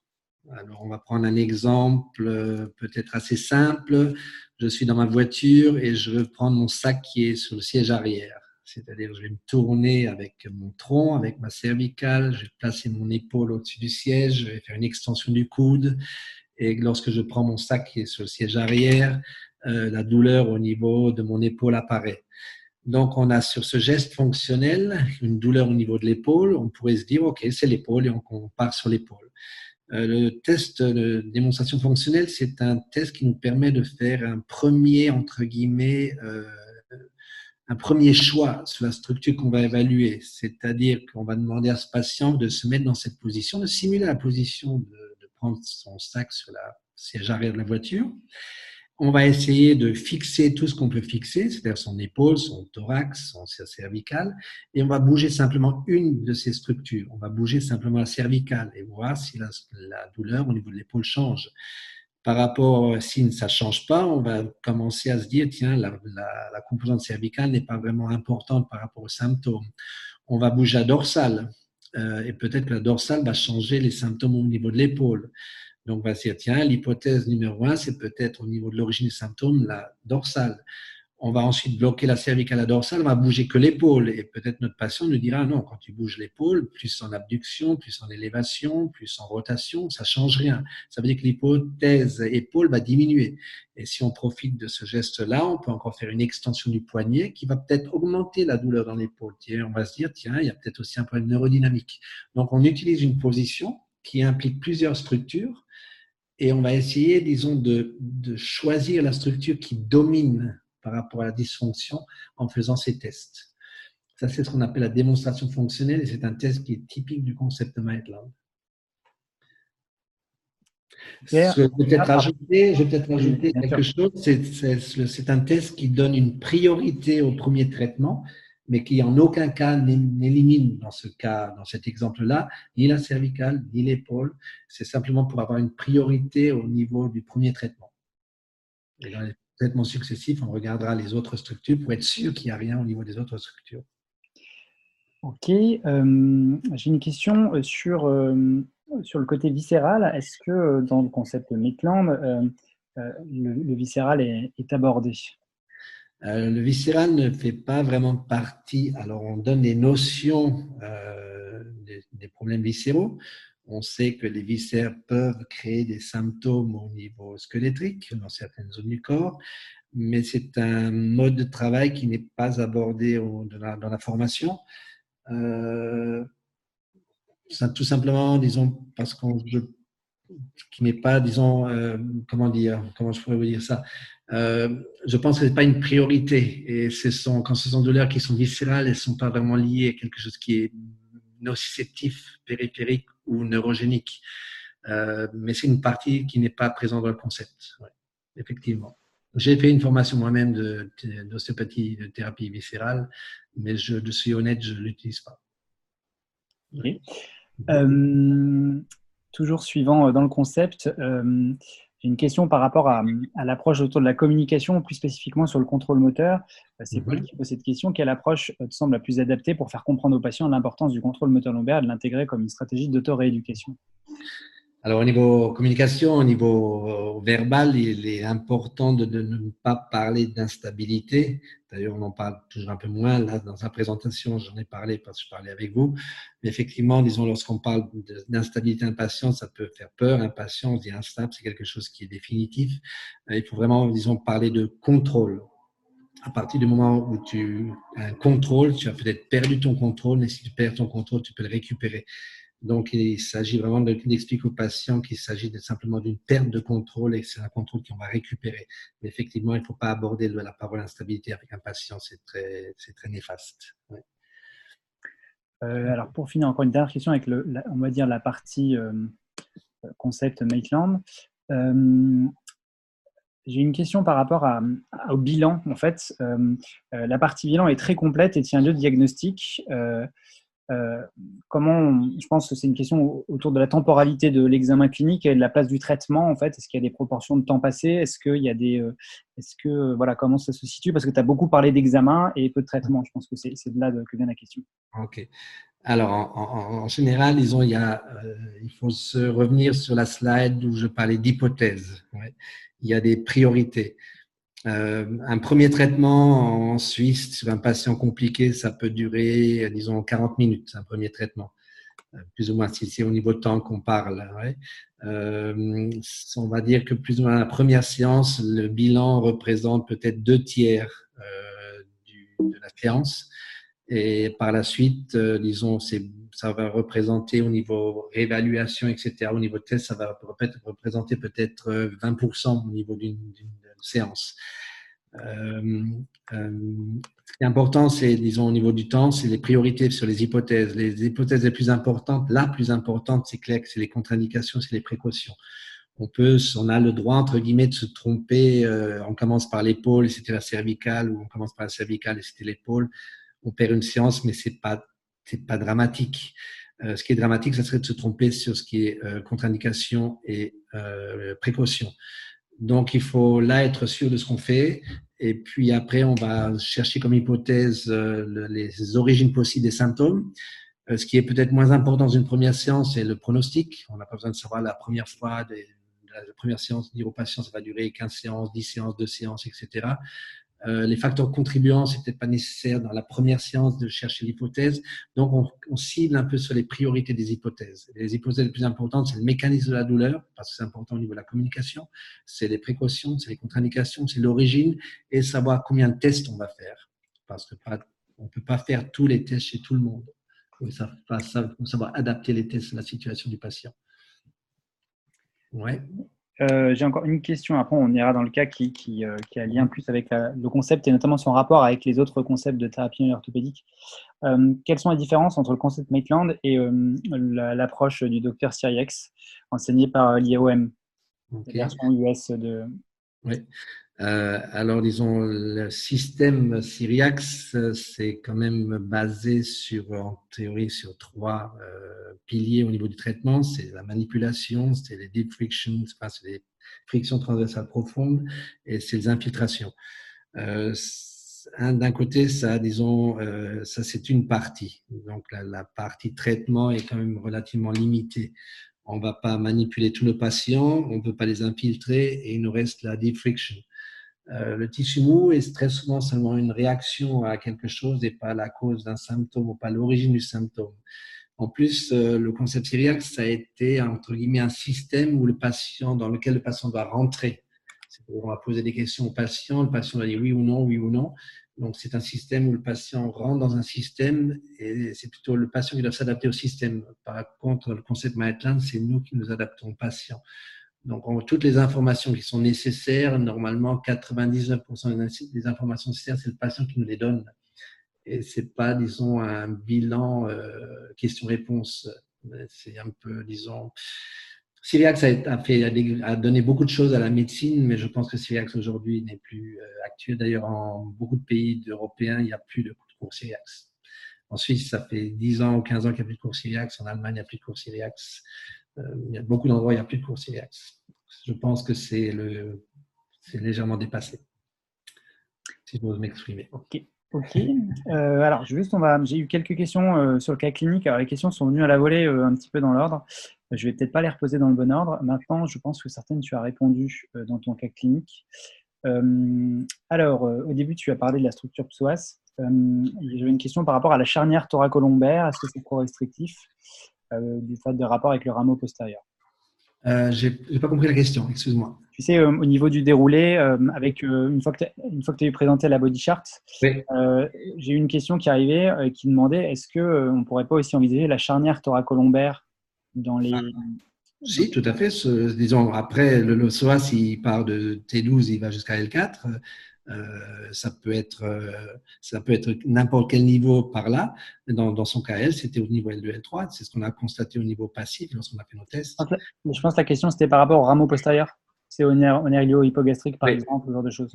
Alors, on va prendre un exemple euh, peut-être assez simple. Je suis dans ma voiture et je veux prendre mon sac qui est sur le siège arrière. C'est-à-dire, je vais me tourner avec mon tronc, avec ma cervicale, je vais placer mon épaule au-dessus du siège, je vais faire une extension du coude. Et lorsque je prends mon sac qui est sur le siège arrière, euh, la douleur au niveau de mon épaule apparaît. Donc, on a sur ce geste fonctionnel une douleur au niveau de l'épaule. On pourrait se dire, OK, c'est l'épaule et on part sur l'épaule. Euh, le test de démonstration fonctionnelle, c'est un test qui nous permet de faire un premier, entre guillemets, euh, un premier choix sur la structure qu'on va évaluer. C'est-à-dire qu'on va demander à ce patient de se mettre dans cette position, de simuler la position de prendre son sac sur la siège arrière de la voiture on va essayer de fixer tout ce qu'on peut fixer, c'est-à-dire son épaule, son thorax, son cervical, et on va bouger simplement une de ces structures. On va bouger simplement la cervicale et voir si la, douleur au niveau de l'épaule change. Par rapport, si ça ne change pas, on va commencer à se dire, tiens, la, composante cervicale n'est pas vraiment importante par rapport aux symptômes. On va bouger la dorsale, euh, et peut-être que la dorsale va changer les symptômes au niveau de l'épaule. Donc, on va se dire, tiens, l'hypothèse numéro un, c'est peut-être au niveau de l'origine des symptômes, la dorsale. On va ensuite bloquer la cervicale à dorsale, on va bouger que l'épaule. Et peut-être notre patient nous dira, non, quand tu bouges l'épaule, plus en abduction, plus en élévation, plus en rotation, ça change rien. Ça veut dire que l'hypothèse épaule va diminuer. Et si on profite de ce geste-là, on peut encore faire une extension du poignet qui va peut-être augmenter la douleur dans l'épaule. On va se dire, tiens, il y a peut-être aussi un problème neurodynamique. Donc, on utilise une position qui implique plusieurs structures et on va essayer, disons, de, de, choisir la structure qui domine par rapport à la dysfonction en faisant ces tests. Ça, c'est ce qu'on appelle la démonstration fonctionnelle et c'est un test qui est typique du concept de Maitland. Je vais peut-être peut rajouter quelque chose. C'est un test qui donne une priorité au premier traitement mais qui en aucun cas n'élimine dans ce cas, dans cet exemple-là, ni la cervicale, ni l'épaule. C'est simplement pour avoir une priorité au niveau du premier traitement. Et dans les traitements successifs, on regardera les autres structures pour être sûr qu'il n'y a rien au niveau des autres structures. Ok, euh, j'ai une question euh, sur, euh, sur le côté viscéral. Est-ce que dans le concept de Maitland, le, viscéral est abordé? Euh, le viscéral ne fait pas vraiment partie. Alors, on donne des notions euh, des, problèmes viscéraux. On sait que les viscères peuvent créer des symptômes au niveau squelettique dans certaines zones du corps, mais c'est un mode de travail qui n'est pas abordé dans la formation. Euh, tout simplement, disons, parce qu'on qui n'est pas, disons, comment dire, comment je pourrais vous dire ça, euh, je pense que ce n'est pas une priorité. Et quand ce sont des douleurs qui sont viscérales, elles ne sont pas vraiment liées à quelque chose qui est nociceptif, périphérique ou neurogénique. mais c'est une partie qui n'est pas présente dans le concept. effectivement. J'ai fait une formation moi-même d'ostéopathie, de, thérapie viscérale, mais je, suis honnête, je ne l'utilise pas. toujours suivant dans le concept, j'ai une question par rapport à, l'approche autour de la communication, plus spécifiquement sur le contrôle moteur. Euh, c'est Paul mhm. qui pose cette question. Quelle approche euh, te semble la plus adaptée pour faire comprendre aux patients l'importance du contrôle moteur lombaire et de l'intégrer comme une stratégie d'auto-rééducation? Alors, au niveau communication, au niveau euh, verbal, il est important de, ne pas parler d'instabilité. D'ailleurs, on en parle toujours un peu moins. Là, dans sa présentation, j'en ai parlé parce que je parlais avec vous. Mais effectivement, disons, lorsqu'on parle d'instabilité impatience, ça peut faire peur. Impatience, dit instable, c'est quelque chose qui est définitif. Euh, il faut vraiment, disons, parler de contrôle. À partir du moment où tu as un contrôle, tu as peut-être perdu ton contrôle, mais si tu perds ton contrôle, tu peux le récupérer. Donc, il s'agit vraiment d'expliquer aux patients qu'il s'agit simplement d'une perte de contrôle et que c'est un contrôle qu'on va récupérer. Mais effectivement, il ne faut pas aborder la parole instabilité avec un patient, c'est très, très néfaste. Euh, alors, pour finir, encore une dernière question avec, le, on va dire, la partie euh, concept Maitland. Euh, j'ai une question par rapport au bilan. En fait, la partie bilan est très complète et tient lieu de diagnostic. Euh, comment, je pense que c'est une question autour de la temporalité de l'examen clinique et de la place du traitement en fait. Est-ce qu'il y a des proportions de temps passé? Est-ce qu'il y a des, euh, est-ce que voilà comment ça se situe? Parce que tu as beaucoup parlé d'examen et peu de traitement. Je pense que c'est, de là que vient la question. Ok. Alors en, général, il, y a, euh, il faut se revenir sur la slide où je parlais d'hypothèses. Il y a des priorités. Euh, un premier traitement en Suisse sur un patient compliqué, ça peut durer, disons, 40 minutes, un premier traitement. Euh, plus ou moins, si c'est au niveau de temps qu'on parle. Euh, on va dire que plus ou moins la première séance, le bilan représente peut-être deux tiers de la séance. Et par la suite, disons, ça va représenter au niveau réévaluation, etc., au niveau de test, ça va représenter peut-être 20% au niveau d'une séance. Euh, euh, ce qui est important, c'est, disons, au niveau du temps, c'est les priorités sur les hypothèses. Les hypothèses les plus importantes, la plus importante, c'est clair que c'est les contre-indications, c'est les précautions. On peut, on a le droit, entre guillemets, de se tromper. Euh, on commence par l'épaule et c'était la cervicale, ou on commence par la cervicale et c'était l'épaule. On perd une séance, mais c'est pas, c'est pas dramatique. ce qui est dramatique, ça serait de se tromper sur ce qui est contre-indication et précaution. Donc, il faut là être sûr de ce qu'on fait. Et puis après, on va chercher comme hypothèse euh, les origines possibles des symptômes. Euh, ce qui est peut-être moins important dans une première séance, c'est le pronostic. On n'a pas besoin de savoir la première fois, la première séance, dire aux patients, ça va durer 15 séances, 10 séances, 2 séances, etc. Euh, les facteurs contribuants, c'est peut-être pas nécessaire dans la première séance de chercher l'hypothèse. Donc, on, cible un peu sur les priorités des hypothèses. Les hypothèses les plus importantes, c'est le mécanisme de la douleur, parce que c'est important au niveau de la communication. C'est les précautions, c'est les contre-indications, c'est l'origine et savoir combien de tests on va faire. Parce que on peut pas faire tous les tests chez tout le monde. Il faut savoir adapter les tests à la situation du patient. Ouais. Euh, j'ai encore une question. Après, on ira dans le cas qui, qui, euh, qui a lien plus avec le concept et notamment son rapport avec les autres concepts de thérapie orthopédique. Euh, quelles sont les différences entre le concept Maitland et l'approche du docteur Siriex, enseigné par l'IOM, la version US de. Oui. Euh, alors, disons, le système Syriax, c'est quand même basé sur, en théorie, sur trois euh, piliers au niveau du traitement. C'est la manipulation, c'est les deep frictions, c'est les frictions transversales profondes, et c'est les infiltrations. Euh, D'un côté, ça, disons, euh, ça c'est une partie. Donc, la, la, partie traitement est quand même relativement limitée. On ne va pas manipuler tous nos patients, on ne peut pas les infiltrer, et il nous reste la deep friction. Euh, le tissu mou est très souvent seulement une réaction à quelque chose et pas la cause d'un symptôme ou pas l'origine du symptôme. En plus, euh, le concept syriaque, ça a été entre guillemets un système où le patient, dans lequel le patient doit rentrer. On va poser des questions au patient, le patient doit dire oui ou non, oui ou non. Donc c'est un système où le patient rentre dans un système et c'est plutôt le patient qui doit s'adapter au système. Par contre, le concept Maitland, c'est nous qui nous adaptons au patient. Donc, toutes les informations qui sont nécessaires, normalement, 99% des informations nécessaires, c'est le patient qui nous les donne. Et ce n'est pas, disons, un bilan euh, question-réponse. C'est un peu, disons, Syriax a, fait, a, donné beaucoup de choses à la médecine, mais je pense que Syriax aujourd'hui n'est plus actuel. D'ailleurs, en beaucoup de pays européens, il n'y a plus de cours Syriax. En Suisse, ça fait 10 ans ou 15 ans qu'il n'y a plus de cours Syriax. En Allemagne, il n'y a plus de cours Syriax. il y a beaucoup d'endroits où il n'y a plus de cours Syriax. Je pense que c'est légèrement dépassé, si je peux m'exprimer. Ok. Ok. Euh, alors. J'ai eu quelques questions euh, sur le cas clinique. Alors, les questions sont venues à la volée euh, un petit peu dans l'ordre. Je vais peut-être pas les reposer dans le bon ordre. Maintenant, je pense que certaines tu as répondu dans ton cas clinique. alors, au début, tu as parlé de la structure psoas. J'avais une question par rapport à la charnière thoracolombaire. Est-ce que c'est trop restrictif du fait de rapport avec le rameau postérieur? Euh, J'ai pas compris la question, excuse-moi. Tu sais, au niveau du déroulé, avec une fois que tu as eu présenté la body chart, j'ai eu une question qui arrivait qui demandait est-ce que on pourrait pas aussi envisager la charnière thoracolombaire dans les. Ah. Si, tout à fait. disons, après, le, le psoas, il part de T12, il va jusqu'à L4. Euh, ça peut être, euh, ça peut être n'importe quel niveau par là. Dans, dans son cas, elle, c'était au niveau L2, L3. C'est ce qu'on a constaté au niveau passif lorsqu'on a fait nos tests. Je pense que la question, c'était par rapport au rameau postérieur. C'est au nerf, hypogastrique, par exemple, ce genre de choses.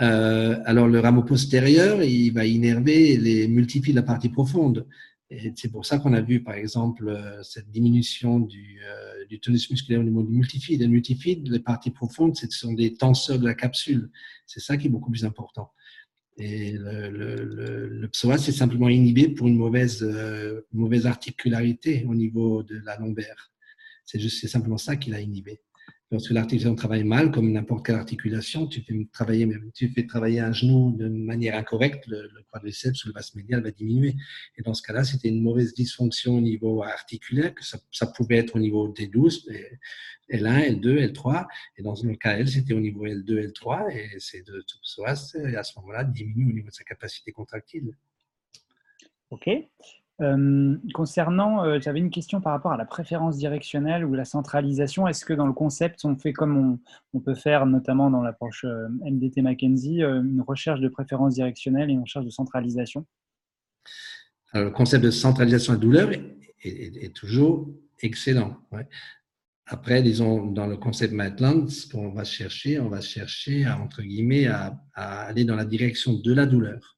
Euh, alors, le rameau postérieur, il va innerver les multiplier de la partie profonde. Et c'est pour ça qu'on a vu, par exemple, euh, cette diminution du, euh, du, tonus musculaire au niveau du multifide. Le multifide, les parties profondes, ce sont des tenseurs de la capsule. C'est ça qui est beaucoup plus important. Et le, le, le, psoas c'est simplement inhibé pour une mauvaise, euh, mauvaise articularité au niveau de la lombaire. C'est simplement ça qu'il a inhibé. Lorsque l'articulation travaille mal, comme n'importe quelle articulation, tu fais travailler, un genou de manière incorrecte, le, le quadriceps ou le vaste médial va diminuer. Et dans ce cas-là, c'était une mauvaise dysfonction au niveau articulaire, que ça, ça pouvait être au niveau T12, L1, L2, L3. Et dans le cas L, c'était au niveau L2, L3. Et c'est de tout ça, à ce moment-là, diminue au niveau de sa capacité contractile. OK. Euh, concernant, euh, j'avais une question par rapport à la préférence directionnelle ou la centralisation. Est-ce que dans le concept, on fait comme on, peut faire notamment dans l'approche euh, MDT McKenzie, une recherche de préférence directionnelle et une recherche de centralisation? Le concept de centralisation à douleur est, toujours excellent. Après, disons, dans le concept Maitland, ce qu'on va chercher, on va chercher à, entre guillemets, à aller dans la direction de la douleur.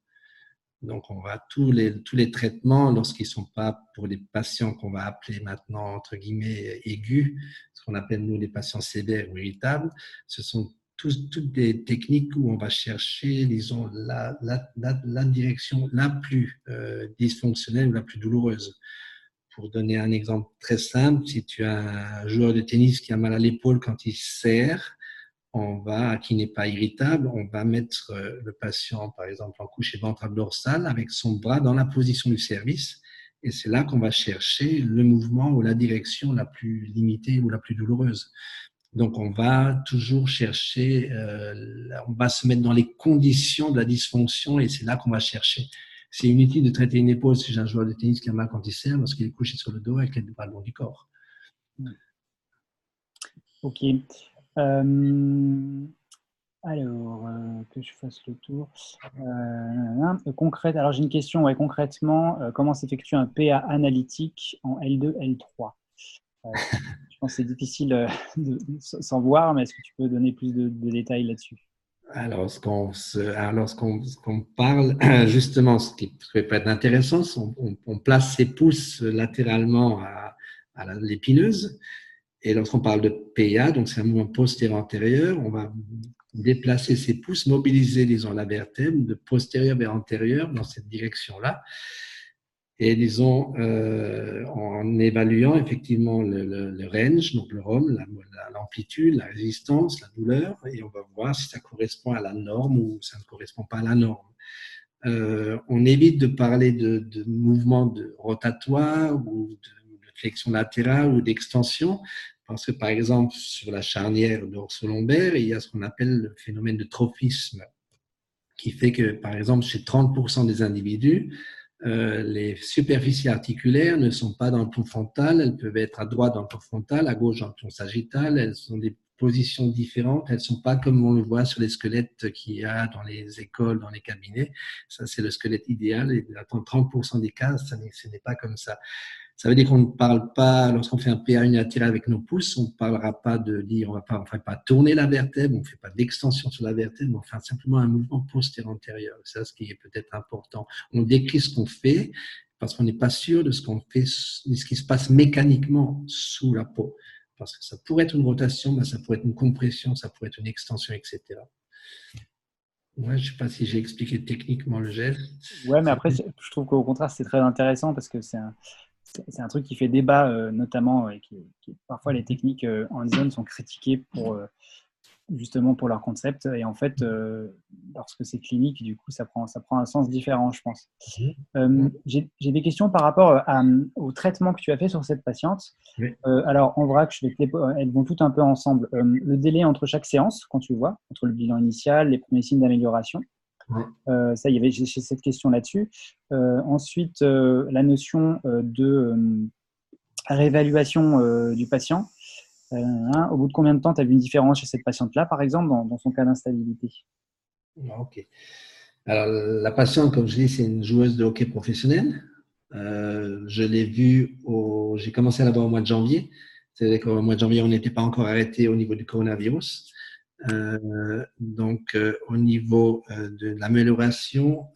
Donc, on va tous les, tous les traitements, lorsqu'ils ne sont pas pour les patients qu'on va appeler maintenant, entre guillemets, aigus, ce qu'on appelle nous les patients sévères ou irritables, ce sont toutes des techniques où on va chercher, disons, la, la, la, direction la plus euh, dysfonctionnelle ou la plus douloureuse. Pour donner un exemple très simple, si tu as un joueur de tennis qui a mal à l'épaule quand il serre, on va, qui n'est pas irritable, on va mettre euh, le patient, par exemple, en couche ventrale dorsale avec son bras dans la position du service. Et c'est là qu'on va chercher le mouvement ou la direction la plus limitée ou la plus douloureuse. Donc, on va toujours chercher, euh, on va se mettre dans les conditions de la dysfonction et c'est là qu'on va chercher. C'est inutile de traiter une épaule si j'ai un joueur de tennis qui a mal quand il sert lorsqu'il est couché sur le dos avec les bras le long du corps. Ok. Euh, alors, euh, que je fasse le tour. Euh, concrète, alors j'ai une question. Ouais, concrètement, comment s'effectue un PA analytique en L2, L3 Je pense que c'est difficile de, sans voir, mais est-ce que tu peux donner plus de, détails là-dessus? Alors, lorsqu'on parle, justement, ce qui peut être intéressant, on, on, place ses pouces latéralement à l'épineuse et lorsqu'on parle de PA, donc c'est un mouvement postérieur-antérieur, on va déplacer ses pouces, mobiliser, disons, la vertèbre de postérieur vers antérieur dans cette direction-là. Et disons, euh, en évaluant effectivement le, range, donc le ROM, l'amplitude, la, résistance, la douleur, et on va voir si ça correspond à la norme ou ça ne correspond pas à la norme. Euh, on évite de parler de, de mouvements de rotatoire ou de flexion latérale ou d'extension, parce que, par exemple, sur la charnière dorso-lombaire, il y a ce qu'on appelle le phénomène de trophisme, qui fait que, par exemple, chez 30% des individus, euh, les superficies articulaires ne sont pas dans le ton frontal, elles peuvent être à droite dans le ton frontal, à gauche dans le ton sagittal, elles sont des positions différentes. Elles sont pas comme on le voit sur les squelettes qu'il y a dans les écoles, dans les cabinets. Ça, c'est le squelette idéal. Et dans 30% des cas, ça ce n'est pas comme ça. Ça veut dire qu'on ne parle pas, lorsqu'on fait un PA unilatéral avec nos pouces, on ne parlera pas de dire, on va pas, pas tourner la vertèbre, on ne fait pas d'extension sur la vertèbre, on fait simplement un mouvement postérieur-antérieur. C'est ce qui est peut-être important. On décrit ce qu'on fait parce qu'on n'est pas sûr de ce qu'on fait, de ce qui se passe mécaniquement sous la peau. Parce que ça pourrait être une rotation, mais ça pourrait être une compression, ça pourrait être une extension, etc. Ouais, je ne sais pas si j'ai expliqué techniquement le geste. Ouais, mais après, je trouve qu'au contraire, c'est très intéressant parce que c'est un, c'est un truc qui fait débat, euh, notamment, et qui, parfois les techniques euh, en zone sont critiquées pour euh, justement pour leur concept. Et en fait, lorsque c'est clinique, du coup, ça prend, ça prend un sens différent, je pense. Mhm. J'ai des questions par rapport au traitement que tu as fait sur cette patiente. alors, en vrac, je vais elles vont toutes un peu ensemble. le délai entre chaque séance, quand tu vois, entre le bilan initial, les premiers signes d'amélioration. Euh, ça, il y avait j'ai cette question là-dessus. Euh, ensuite, euh, la notion de réévaluation du patient. Hein, au bout de combien de temps tu as vu une différence chez cette patiente-là, par exemple, dans, son cas d'instabilité? Ah, Ok. Alors, la patiente, comme je dis, c'est une joueuse de hockey professionnelle. je l'ai vue, au... j'ai commencé à la voir au mois de janvier. C'est-à-dire qu'au mois de janvier, on n'était pas encore arrêté au niveau du coronavirus. Euh, donc, euh, au niveau euh, de l'amélioration,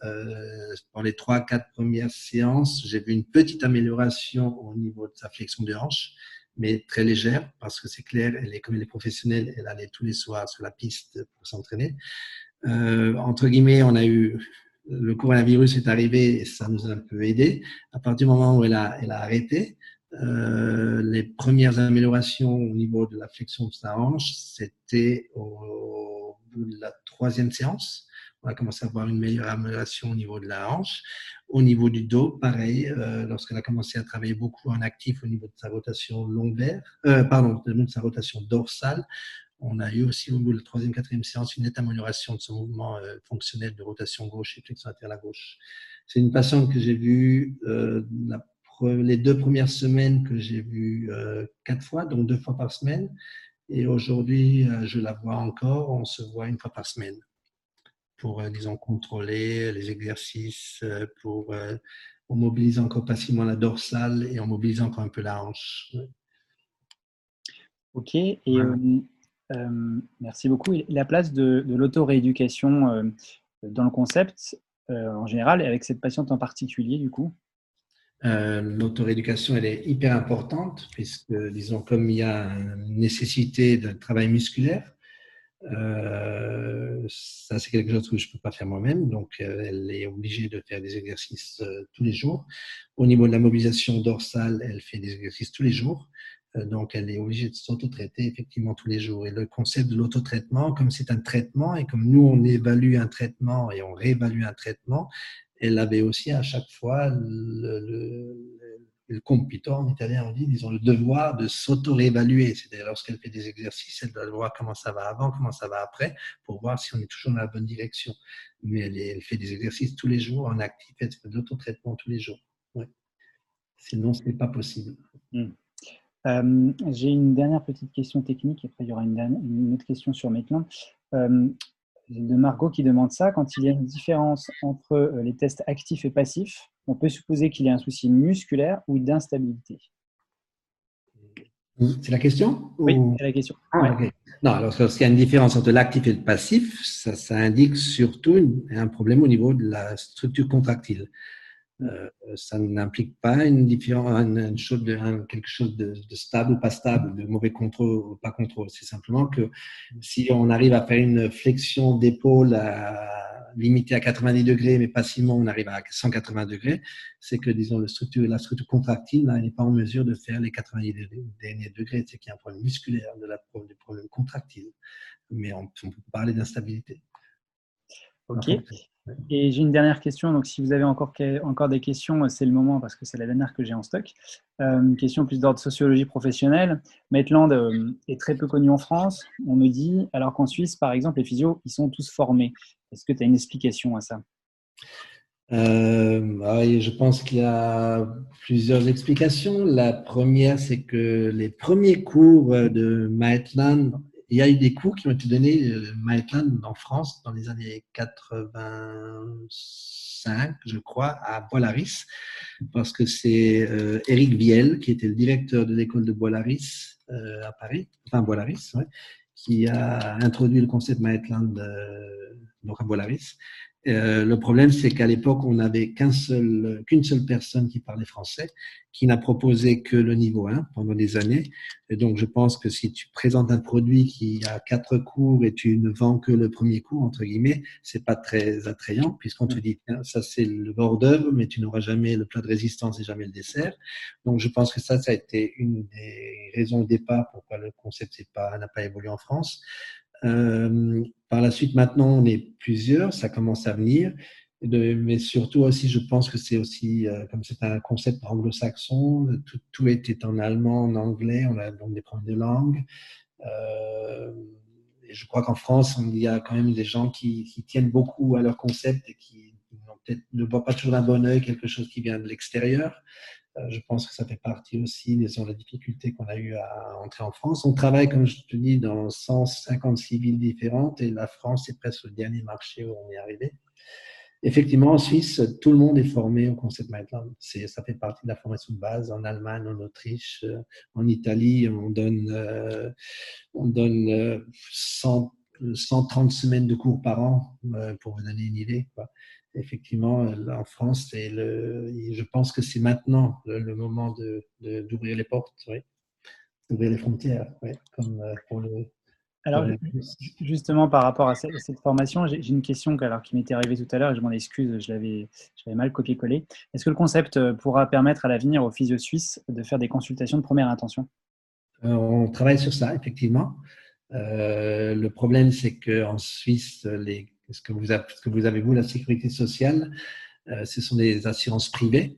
pour les trois, quatre premières séances, j'ai vu une petite amélioration au niveau de sa flexion de hanche, mais très légère parce que c'est clair, elle est comme elle est professionnelle, elle allait tous les soirs sur la piste pour s'entraîner. entre guillemets, on a eu le coronavirus est arrivé et ça nous a un peu aidé. À partir du moment où elle a, elle a arrêté, euh, les premières améliorations au niveau de la flexion de sa hanche, c'était au, bout de la troisième séance. On a commencé à avoir une meilleure amélioration au niveau de la hanche. Au niveau du dos, pareil, euh, lorsqu'elle a commencé à travailler beaucoup en actif au niveau de sa rotation lombaire, euh, pardon, de sa rotation dorsale, on a eu aussi au bout de la troisième, quatrième séance une nette amélioration de son mouvement euh, fonctionnel de rotation gauche et flexion latérale à gauche. C'est une patiente que j'ai vue euh, les deux premières semaines que j'ai vues euh, quatre fois, donc deux fois par semaine. Et aujourd'hui, euh, je la vois encore, on se voit une fois par semaine pour, euh, disons, contrôler les exercices, pour on mobilise encore passivement la dorsale et on mobilise encore un peu la hanche. Ok, et merci beaucoup. La place de, de l'auto-rééducation dans le concept, en général, et avec cette patiente en particulier, du coup? Euh, L'autoréducation, elle est hyper importante, puisque, disons, comme il y a une nécessité de travail musculaire, euh, ça c'est quelque chose que je ne peux pas faire moi-même, donc euh, elle est obligée de faire des exercices euh, tous les jours. Au niveau de la mobilisation dorsale, elle fait des exercices tous les jours, donc elle est obligée de s'auto-traiter effectivement tous les jours. Et le concept de l'auto-traitement, comme c'est un traitement, et comme nous on évalue un traitement et on réévalue un traitement, elle avait aussi à chaque fois le, le, en italien, on dit, disons, le devoir de s'auto-réévaluer. C'est-à-dire, lorsqu'elle fait des exercices, elle doit voir comment ça va avant, comment ça va après, pour voir si on est toujours dans la bonne direction. Mais elle, fait des exercices tous les jours en actif, elle fait de l'auto-traitement tous les jours. Sinon, ce n'est pas possible. Hmm. Euh, j'ai une dernière petite question technique, et après il y aura une, autre question sur. Euh, de Margot qui demande ça. Quand il y a une différence entre euh, les tests actifs et passifs, on peut supposer qu'il y a un souci musculaire ou d'instabilité. C'est la question Oui, c'est la question. Ah, non, alors lorsqu'il y a une différence entre l'actif et le passif, ça, indique surtout un problème au niveau de la structure contractile. Euh, ça n'implique pas une différence, une chose de, quelque chose de, stable ou pas stable, de mauvais contrôle ou pas contrôle. C'est simplement que si on arrive à faire une flexion d'épaule limitée à 90 degrés, mais passivement on arrive à 180 degrés, c'est que disons le structure, la structure contractile n'est pas en mesure de faire les 90 degrés. C'est qu'il y a un problème musculaire, de la, du problème contractile. Mais on peut parler d'instabilité. Ok. Et j'ai une dernière question. Donc, si vous avez encore, encore des questions, c'est le moment parce que c'est la dernière que j'ai en stock. Euh, une question plus d'ordre sociologie professionnelle. Maitland euh, est très peu connu en France, on me dit, alors qu'en Suisse, par exemple, les physios, ils sont tous formés. Est-ce que tu as une explication à ça? Euh, ah Je pense qu'il y a plusieurs explications. La première, c'est que les premiers cours de Maitland il y a eu des cours qui ont été donnés euh, en France dans les années 85, je crois, à Bois-Laris, parce que c'est euh, Eric Viel, qui était le directeur de l'école de Bois-Laris euh, à Paris, enfin Bois-Laris, qui a introduit le concept Maitland euh, donc à Bois-Laris. Euh, le problème, c'est qu'à l'époque, on n'avait qu'un seul, qu'une seule personne qui parlait français, qui n'a proposé que le niveau 1 pendant des années. Et donc, je pense que si tu présentes un produit qui a quatre cours et tu ne vends que le premier cours, entre guillemets, c'est pas très attrayant, puisqu'on te dit, ça c'est le bord d'œuvre, mais tu n'auras jamais le plat de résistance et jamais le dessert. Donc, je pense que ça, ça a été une des raisons au départ pourquoi le concept n'a pas évolué en France. Euh, par la suite, maintenant, on est plusieurs, ça commence à venir. Mais surtout aussi, je pense que c'est aussi, euh, comme c'est un concept anglo-saxon, tout, tout, était en allemand, en anglais, on a donc des problèmes de langue. Euh, et je crois qu'en France, il y a quand même des gens qui, qui tiennent beaucoup à leur concept et qui ne voient pas toujours d'un bon oeil quelque chose qui vient de l'extérieur. Euh, je pense que ça fait partie aussi des la difficultés qu'on a eu à entrer en France. On travaille, comme je te dis, dans 156 villes différentes et la France est presque le dernier marché où on est arrivé. Effectivement, en Suisse, tout le monde est formé au concept Maitland. Ça fait partie de la formation de base. En Allemagne, en Autriche, euh, en Italie, on donne, euh, on donne 100, 130 semaines de cours par an, pour vous donner une idée. Effectivement, en France, le, je pense que c'est maintenant le, moment d'ouvrir de, les portes, d'ouvrir les frontières, comme euh, pour le. Alors, justement, par rapport à cette, formation, j'ai une question alors, qui m'était arrivée tout à l'heure et je m'en excuse, je l'avais mal copié-collé. Est-ce que le concept euh, pourra permettre à l'avenir aux physio suisses de faire des consultations de première intention? Euh, On travaille sur ça, effectivement. le problème, c'est qu'en Suisse, les ce que vous avez, que vous, avez vous, la sécurité sociale, euh, ce sont des assurances privées.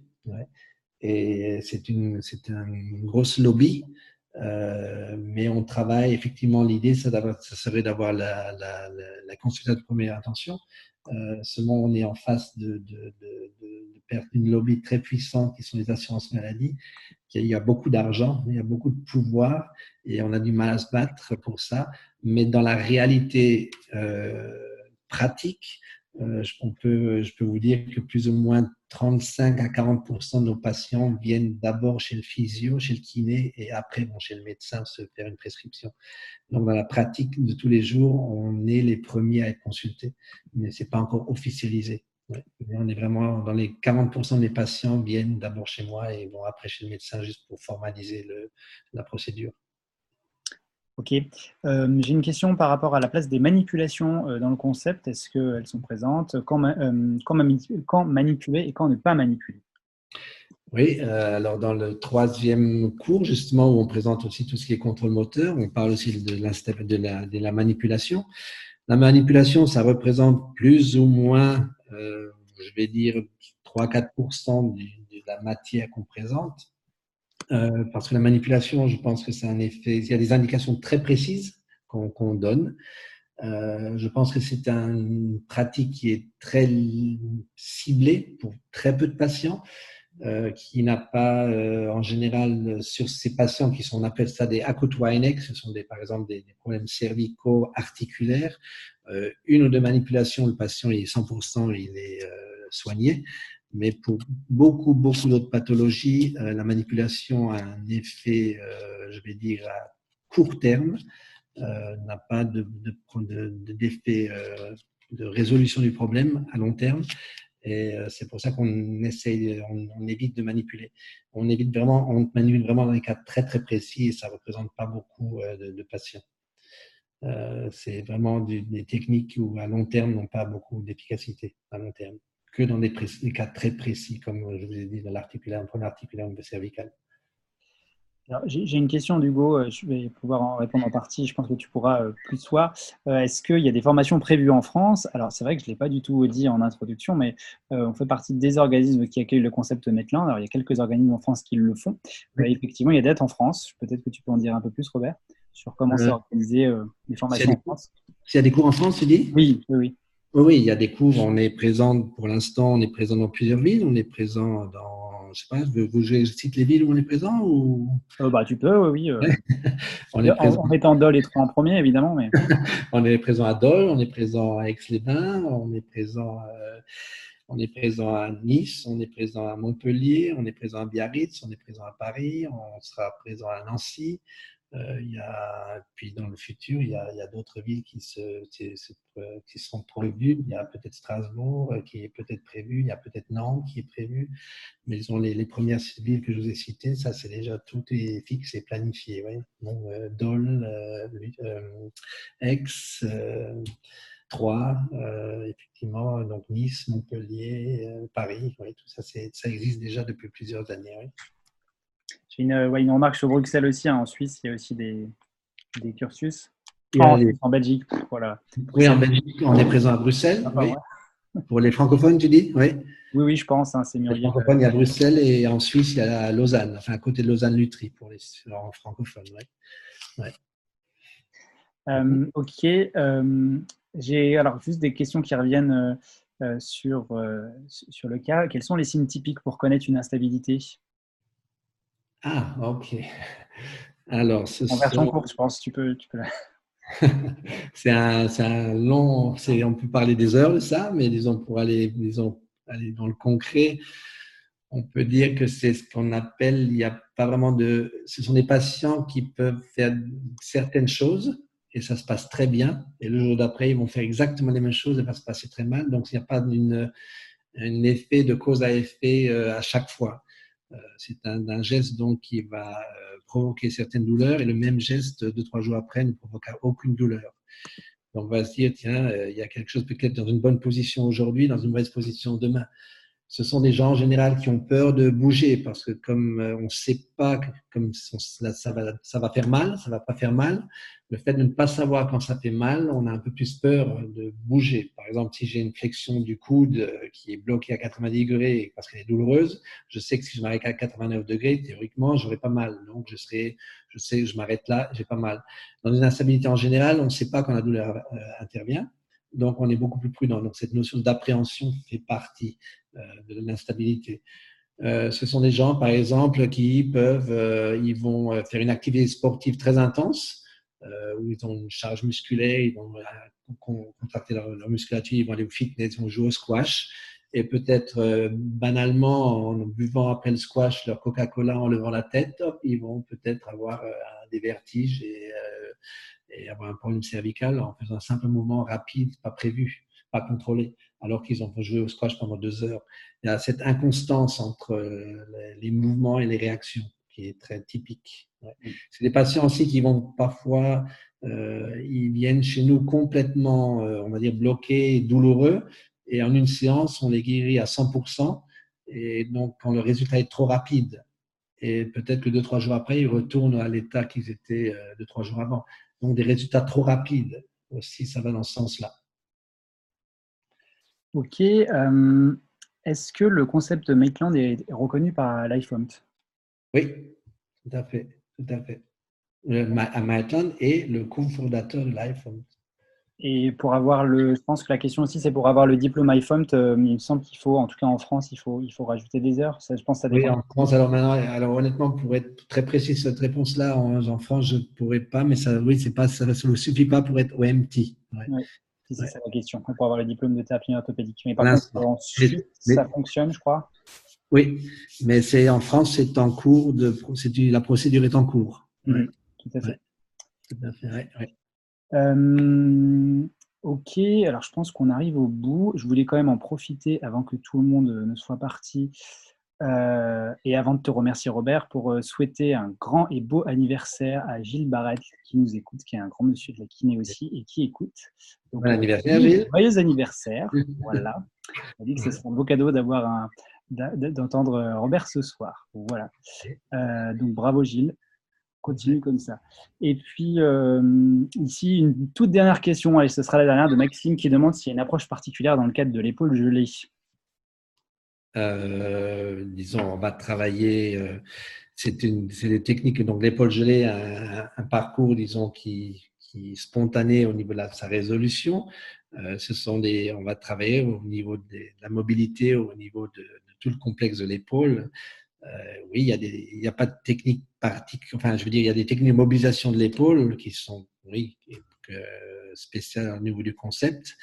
Et c'est une, une grosse lobby. Euh, mais on travaille, effectivement, l'idée, ça, serait d'avoir la, consultation de première intention. Euh, seulement, on est en face de, lobby très puissante qui sont les assurances maladie. Il y a beaucoup d'argent, il y a beaucoup de pouvoir et on a du mal à se battre pour ça. Mais dans la réalité, pratique, euh, je, peut, je peux vous dire que plus ou moins 35 à 40% de nos patients viennent d'abord chez le physio, chez le kiné et après vont chez le médecin se faire une prescription. Donc, dans la pratique de tous les jours, on est les premiers à être consultés, mais ce n'est pas encore officialisé. On est vraiment dans les 40% des patients viennent d'abord chez moi et vont après chez le médecin juste pour formaliser la procédure. Ok. Euh, j'ai une question par rapport à la place des manipulations euh, dans le concept. Est-ce qu'elles sont présentes? Quand, euh, quand, manipuler et quand ne pas manipuler? Oui, alors dans le troisième cours, justement, où on présente aussi tout ce qui est contrôle moteur, on parle aussi de la, de la, de la manipulation. La manipulation, ça représente plus ou moins, je vais dire, 3-4% de la matière qu'on présente. Euh, parce que la manipulation, je pense que c'est un effet. Il y a des indications très précises qu'on donne. Euh, je pense que c'est une pratique qui est très ciblée pour très peu de patients, euh, qui n'a pas, en général, sur ces patients qui sont, on appelle ça des acotwainek, ce sont des, par exemple des, problèmes cervicaux articulaires. une ou deux manipulations, le patient il est 100%, il est soigné. Mais pour beaucoup, beaucoup d'autres pathologies, euh, la manipulation a un effet, euh, je vais dire, à court terme, euh, n'a pas d'effet de, de, résolution du problème à long terme. Et c'est pour ça qu'on essaye, on, évite de manipuler. On évite vraiment, on manipule vraiment dans des cas très très précis et ça ne représente pas beaucoup de, patients. c'est vraiment des techniques où à long terme n'ont pas beaucoup d'efficacité à long terme que dans des, cas très précis, comme je vous ai dit, dans articulaire ou cervical. J'ai une question d'Hugo, euh, je vais pouvoir en répondre en partie, je pense que tu pourras euh, plus soir. Euh, est-ce qu'il y a des formations prévues en France? Alors c'est vrai que je ne l'ai pas du tout dit en introduction, mais on fait partie des organismes qui accueillent le concept Metland. Alors il y a quelques organismes en France qui le font. effectivement, il y a des en France. Peut-être que tu peux en dire un peu plus, Robert, sur comment c'est organisé les formations en France. S'il y a des cours en France, tu dis? Oui, oui, oui. Oui, il y a des cours. On est présent pour l'instant, on est présent dans plusieurs villes. On est présent dans je sais pas, je cite les villes où on est présent ou Euh, bah, tu peux, oui. oui, euh. on est en, présent, en Dole et trois en premier, évidemment. Mais... on est présent à Dole, on est présent à Aix-les-Bains, on est présent, euh, on est présent à Nice, on est présent à Montpellier, on est présent à Biarritz, on est présent à Paris, on sera présent à Nancy. Euh, il y a, puis dans le futur, il y a, d'autres villes qui, se, qui, seront prévues. Il y a peut-être Strasbourg euh, qui est peut-être prévu, il y a peut-être Nantes qui est prévu. Mais ils ont les, premières villes que je vous ai citées, ça c'est déjà tout est fixe et planifié. Oui. Donc, euh, Dole, euh, euh, Aix, Troyes, effectivement, donc Nice, Montpellier, Paris, tout ça, ça existe déjà depuis plusieurs années. J'ai une, ouais, une remarque sur Bruxelles aussi. hein. En Suisse, il y a aussi des, des cursus. En, les- en Belgique, voilà. Oui, en Belgique, on est présent à Bruxelles. Ah, oui. ouais. Pour les francophones, tu dis Oui. Oui, oui, je pense. hein, c'est Les Muriel. francophones, il y a Bruxelles et en Suisse, il y a Lausanne, enfin à côté de Lausanne-Lutry pour les francophones. Euh, ok. euh, J'ai alors juste des questions qui reviennent euh, sur, sur le cas. Quels sont les signes typiques pour connaître une instabilité? Ah, ok. Alors, ce En version sont- courte, je pense. Tu peux, tu peux c'est un, long, on peut parler des heures de ça, mais disons pour aller, disons, aller dans le concret, on peut dire que c'est ce qu'on appelle, il n'y a pas vraiment de, ce sont des patients qui peuvent faire certaines choses et ça se passe très bien, et le jour d'après, ils vont faire exactement les mêmes choses et ça va se passer très mal, donc il n'y a pas un effet de cause à effet euh, à chaque fois. Euh, C'est un, geste donc qui va euh, provoquer certaines douleurs et le même geste deux trois jours après ne provoquera aucune douleur. Donc on va se dire tiens euh, il y a quelque chose peut-être dans une bonne position aujourd'hui, dans une mauvaise position demain. Ce sont des gens en général qui ont peur de bouger parce que comme euh, on ne sait pas comme ça va ça va faire mal, ça va pas faire mal. Le fait de ne pas savoir quand ça fait mal, on a un peu plus peur de bouger. Par exemple, si j'ai une flexion du coude euh, qui est bloquée à 90 degrés parce qu'elle est douloureuse, je sais que si je m'arrête à 89 degrés, théoriquement, j'aurai pas mal. Donc, je serai, je sais je m'arrête là, j'ai pas mal. Dans une instabilité en général, on ne sait pas quand la douleur euh, intervient. Donc, on est beaucoup plus prudent. Donc, cette notion d'appréhension fait partie euh, de l'instabilité. Euh, ce sont des gens, par exemple, qui peuvent, euh, ils vont faire une activité sportive très intense, où ils ont une charge musculaire, ils vont con- contracter leur, leur musculature, ils vont aller au fitness, ils vont jouer au squash, et peut-être banalement, en buvant après le squash leur Coca-Cola, en levant la tête, ils vont peut-être avoir des vertiges et, et avoir un problème cervical en faisant un simple mouvement rapide, pas prévu, pas contrôlé, alors qu'ils ont joué au squash pendant deux heures. Il y a cette inconstance entre euh, les- mouvements et les réactions qui est très typique. Ouais. C'est des patients aussi qui vont parfois, euh, ils viennent chez nous complètement, euh, on va dire, bloqués, douloureux, et en une séance, on les guérit à 100%, et donc quand le résultat est trop rapide, et peut-être que deux, trois jours après, ils retournent à l'état qu'ils étaient deux, trois jours avant. Donc des résultats trop rapides aussi, ça va dans ce sens-là. Ok. euh, Est-ce que le concept Maitland est reconnu par LifeFont Oui, tout à fait, tout à fait. Le, Ma- à Maitland est le cofondateur de l'iPhone. Et pour avoir le, je pense que la question aussi, c'est pour avoir le diplôme iFont, euh, il me semble qu'il faut, en tout cas en France, il faut, il faut rajouter des heures. Ça, je pense que ça Oui, dépend. en France, alors maintenant, alors honnêtement, pour être très précis sur cette réponse-là, en, en France, je ne pourrais pas, mais ça, oui, c'est pas, ça ne suffit pas pour être OMT. Ouais. Si c'est ça la question, pour avoir le diplôme de thérapie orthopédique. Mais par contre, en Suisse, Mais- ça fonctionne, je crois. Oui, mais c'est en France, c'est en cours de, la procédure est en cours. Mhm, Tout à fait. Tout à fait, ouais. Euh, ok, alors je pense qu'on arrive au bout. Je voulais quand même en profiter avant que tout le monde ne soit parti. euh, et avant de te remercier, Robert, pour euh, souhaiter un grand et beau anniversaire à Gilles Barrette, qui nous écoute, qui est un grand monsieur de la kiné aussi et qui écoute. Donc, Bon anniversaire, Gilles. Joyeux anniversaire. voilà. On dit que ce sera un beau cadeau d'avoir un, d'entendre Robert ce soir. Voilà. Euh, donc bravo Gilles. Continue comme ça. Et puis euh, ici, une toute dernière question, et ce sera la dernière de Maxime qui demande s'il y a une approche particulière dans le cadre de l'épaule gelée. Euh, disons, on va travailler. euh, c'est des techniques. Donc, l'épaule gelée, a un, parcours, disons, qui, qui est spontané au niveau de sa résolution. Ce sont des, on va travailler au niveau de la mobilité, au niveau de tout le complexe de l'épaule. Oui, il n'y a, pas de technique particulière. Enfin, je veux dire, il y a des techniques de mobilisation de l'épaule qui sont, oui, spéciales au niveau du concept.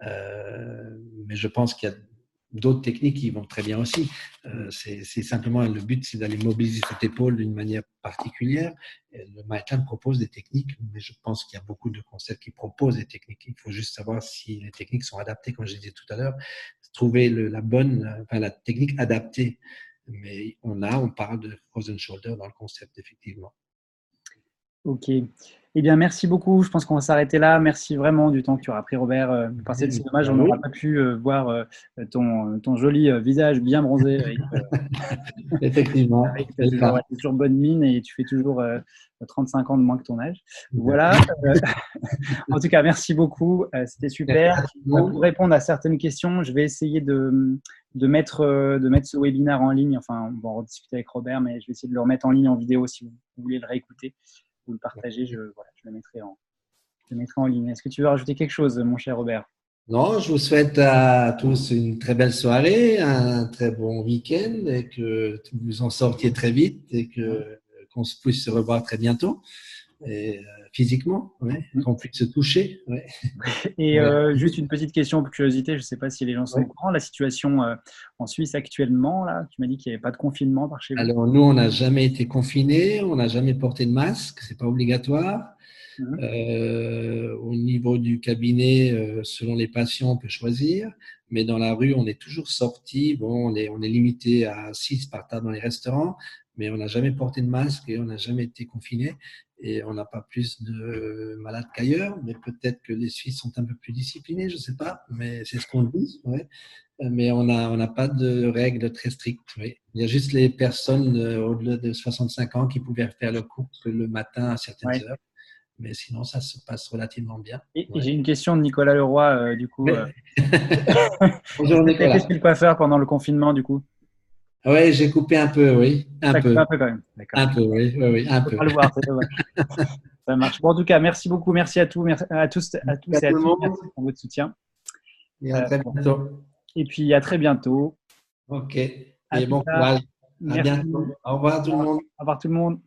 mais je pense qu'il y a d'autres techniques qui vont très bien aussi. Euh, c'est simplement le but, c'est d'aller mobiliser cette épaule d'une manière particulière. le Maitland propose des techniques, mais je pense qu'il y a beaucoup de concepts qui proposent des techniques. Il faut juste savoir si les techniques sont adaptées, comme je disais tout à l'heure, trouver la bonne, enfin, la technique adaptée. Mais on a, on parle de frozen shoulder dans le concept, effectivement. Ok. Eh bien, merci beaucoup. Je pense qu'on va s'arrêter là. Merci vraiment du temps que tu auras pris, Robert. Euh, c'est dommage, on n'aura pas pu euh, voir euh, ton, ton, joli visage bien bronzé. Effectivement. tu as toujours bonne mine et tu fais toujours 35 ans de moins que ton âge. Voilà. en tout cas, merci beaucoup. C'était super. Pour répondre à certaines questions, je vais essayer de, de, mettre, de mettre ce webinaire en ligne. Enfin, on va en rediscuter avec Robert, mais je vais essayer de le remettre en ligne en vidéo si vous voulez le réécouter vous le partagez, je, le mettrai en, en ligne. Est-ce que tu veux rajouter quelque chose, mon cher Robert? Non, je vous souhaite à tous une très belle soirée, un très bon week-end et que vous en sortiez très vite et que qu'on puisse se revoir très bientôt. Et, euh, physiquement, ouais, mm. qu'on puisse se toucher. Ouais. Et euh, juste une petite question pour curiosité, je ne sais pas si les gens sont au courant, la situation euh, en Suisse actuellement, là, tu m'as dit qu'il n'y avait pas de confinement par chez vous. Alors nous, on n'a jamais été confinés, on n'a jamais porté de masque, c'est pas obligatoire. Mm. Euh, au niveau du cabinet, selon les patients, on peut choisir, mais dans la rue, on est toujours sorti. Bon, on est, on est limité à 6 par table dans les restaurants, mais on n'a jamais porté de masque et on n'a jamais été confiné et on n'a pas plus de malades qu'ailleurs, mais peut-être que les Suisses sont un peu plus disciplinés, je ne sais pas, mais c'est ce qu'on dit. Ouais. Mais on n'a on pas de règles très strictes. Il y a juste les personnes euh, au-delà de 65 ans qui pouvaient faire le couple le matin à certaines heures. Mais sinon, ça se passe relativement bien. Et, j'ai une question de Nicolas Leroy, euh, du coup. Euh. Bonjour Nicolas. Qu'est-ce qu'il peut faire pendant le confinement, du coup? Oui, j'ai coupé un peu, oui. Un peu. Un peu quand même. Un peu, oui, oui, oui un peu. le voir, Ça marche. Bon, en tout cas, merci beaucoup. Merci à tous, merci à tous, à tous et à tous merci pour votre soutien. Et à très euh, bientôt. Et puis à très bientôt. Ok. Et bon courage. À bientôt. Au revoir tout le monde. Au revoir tout le monde.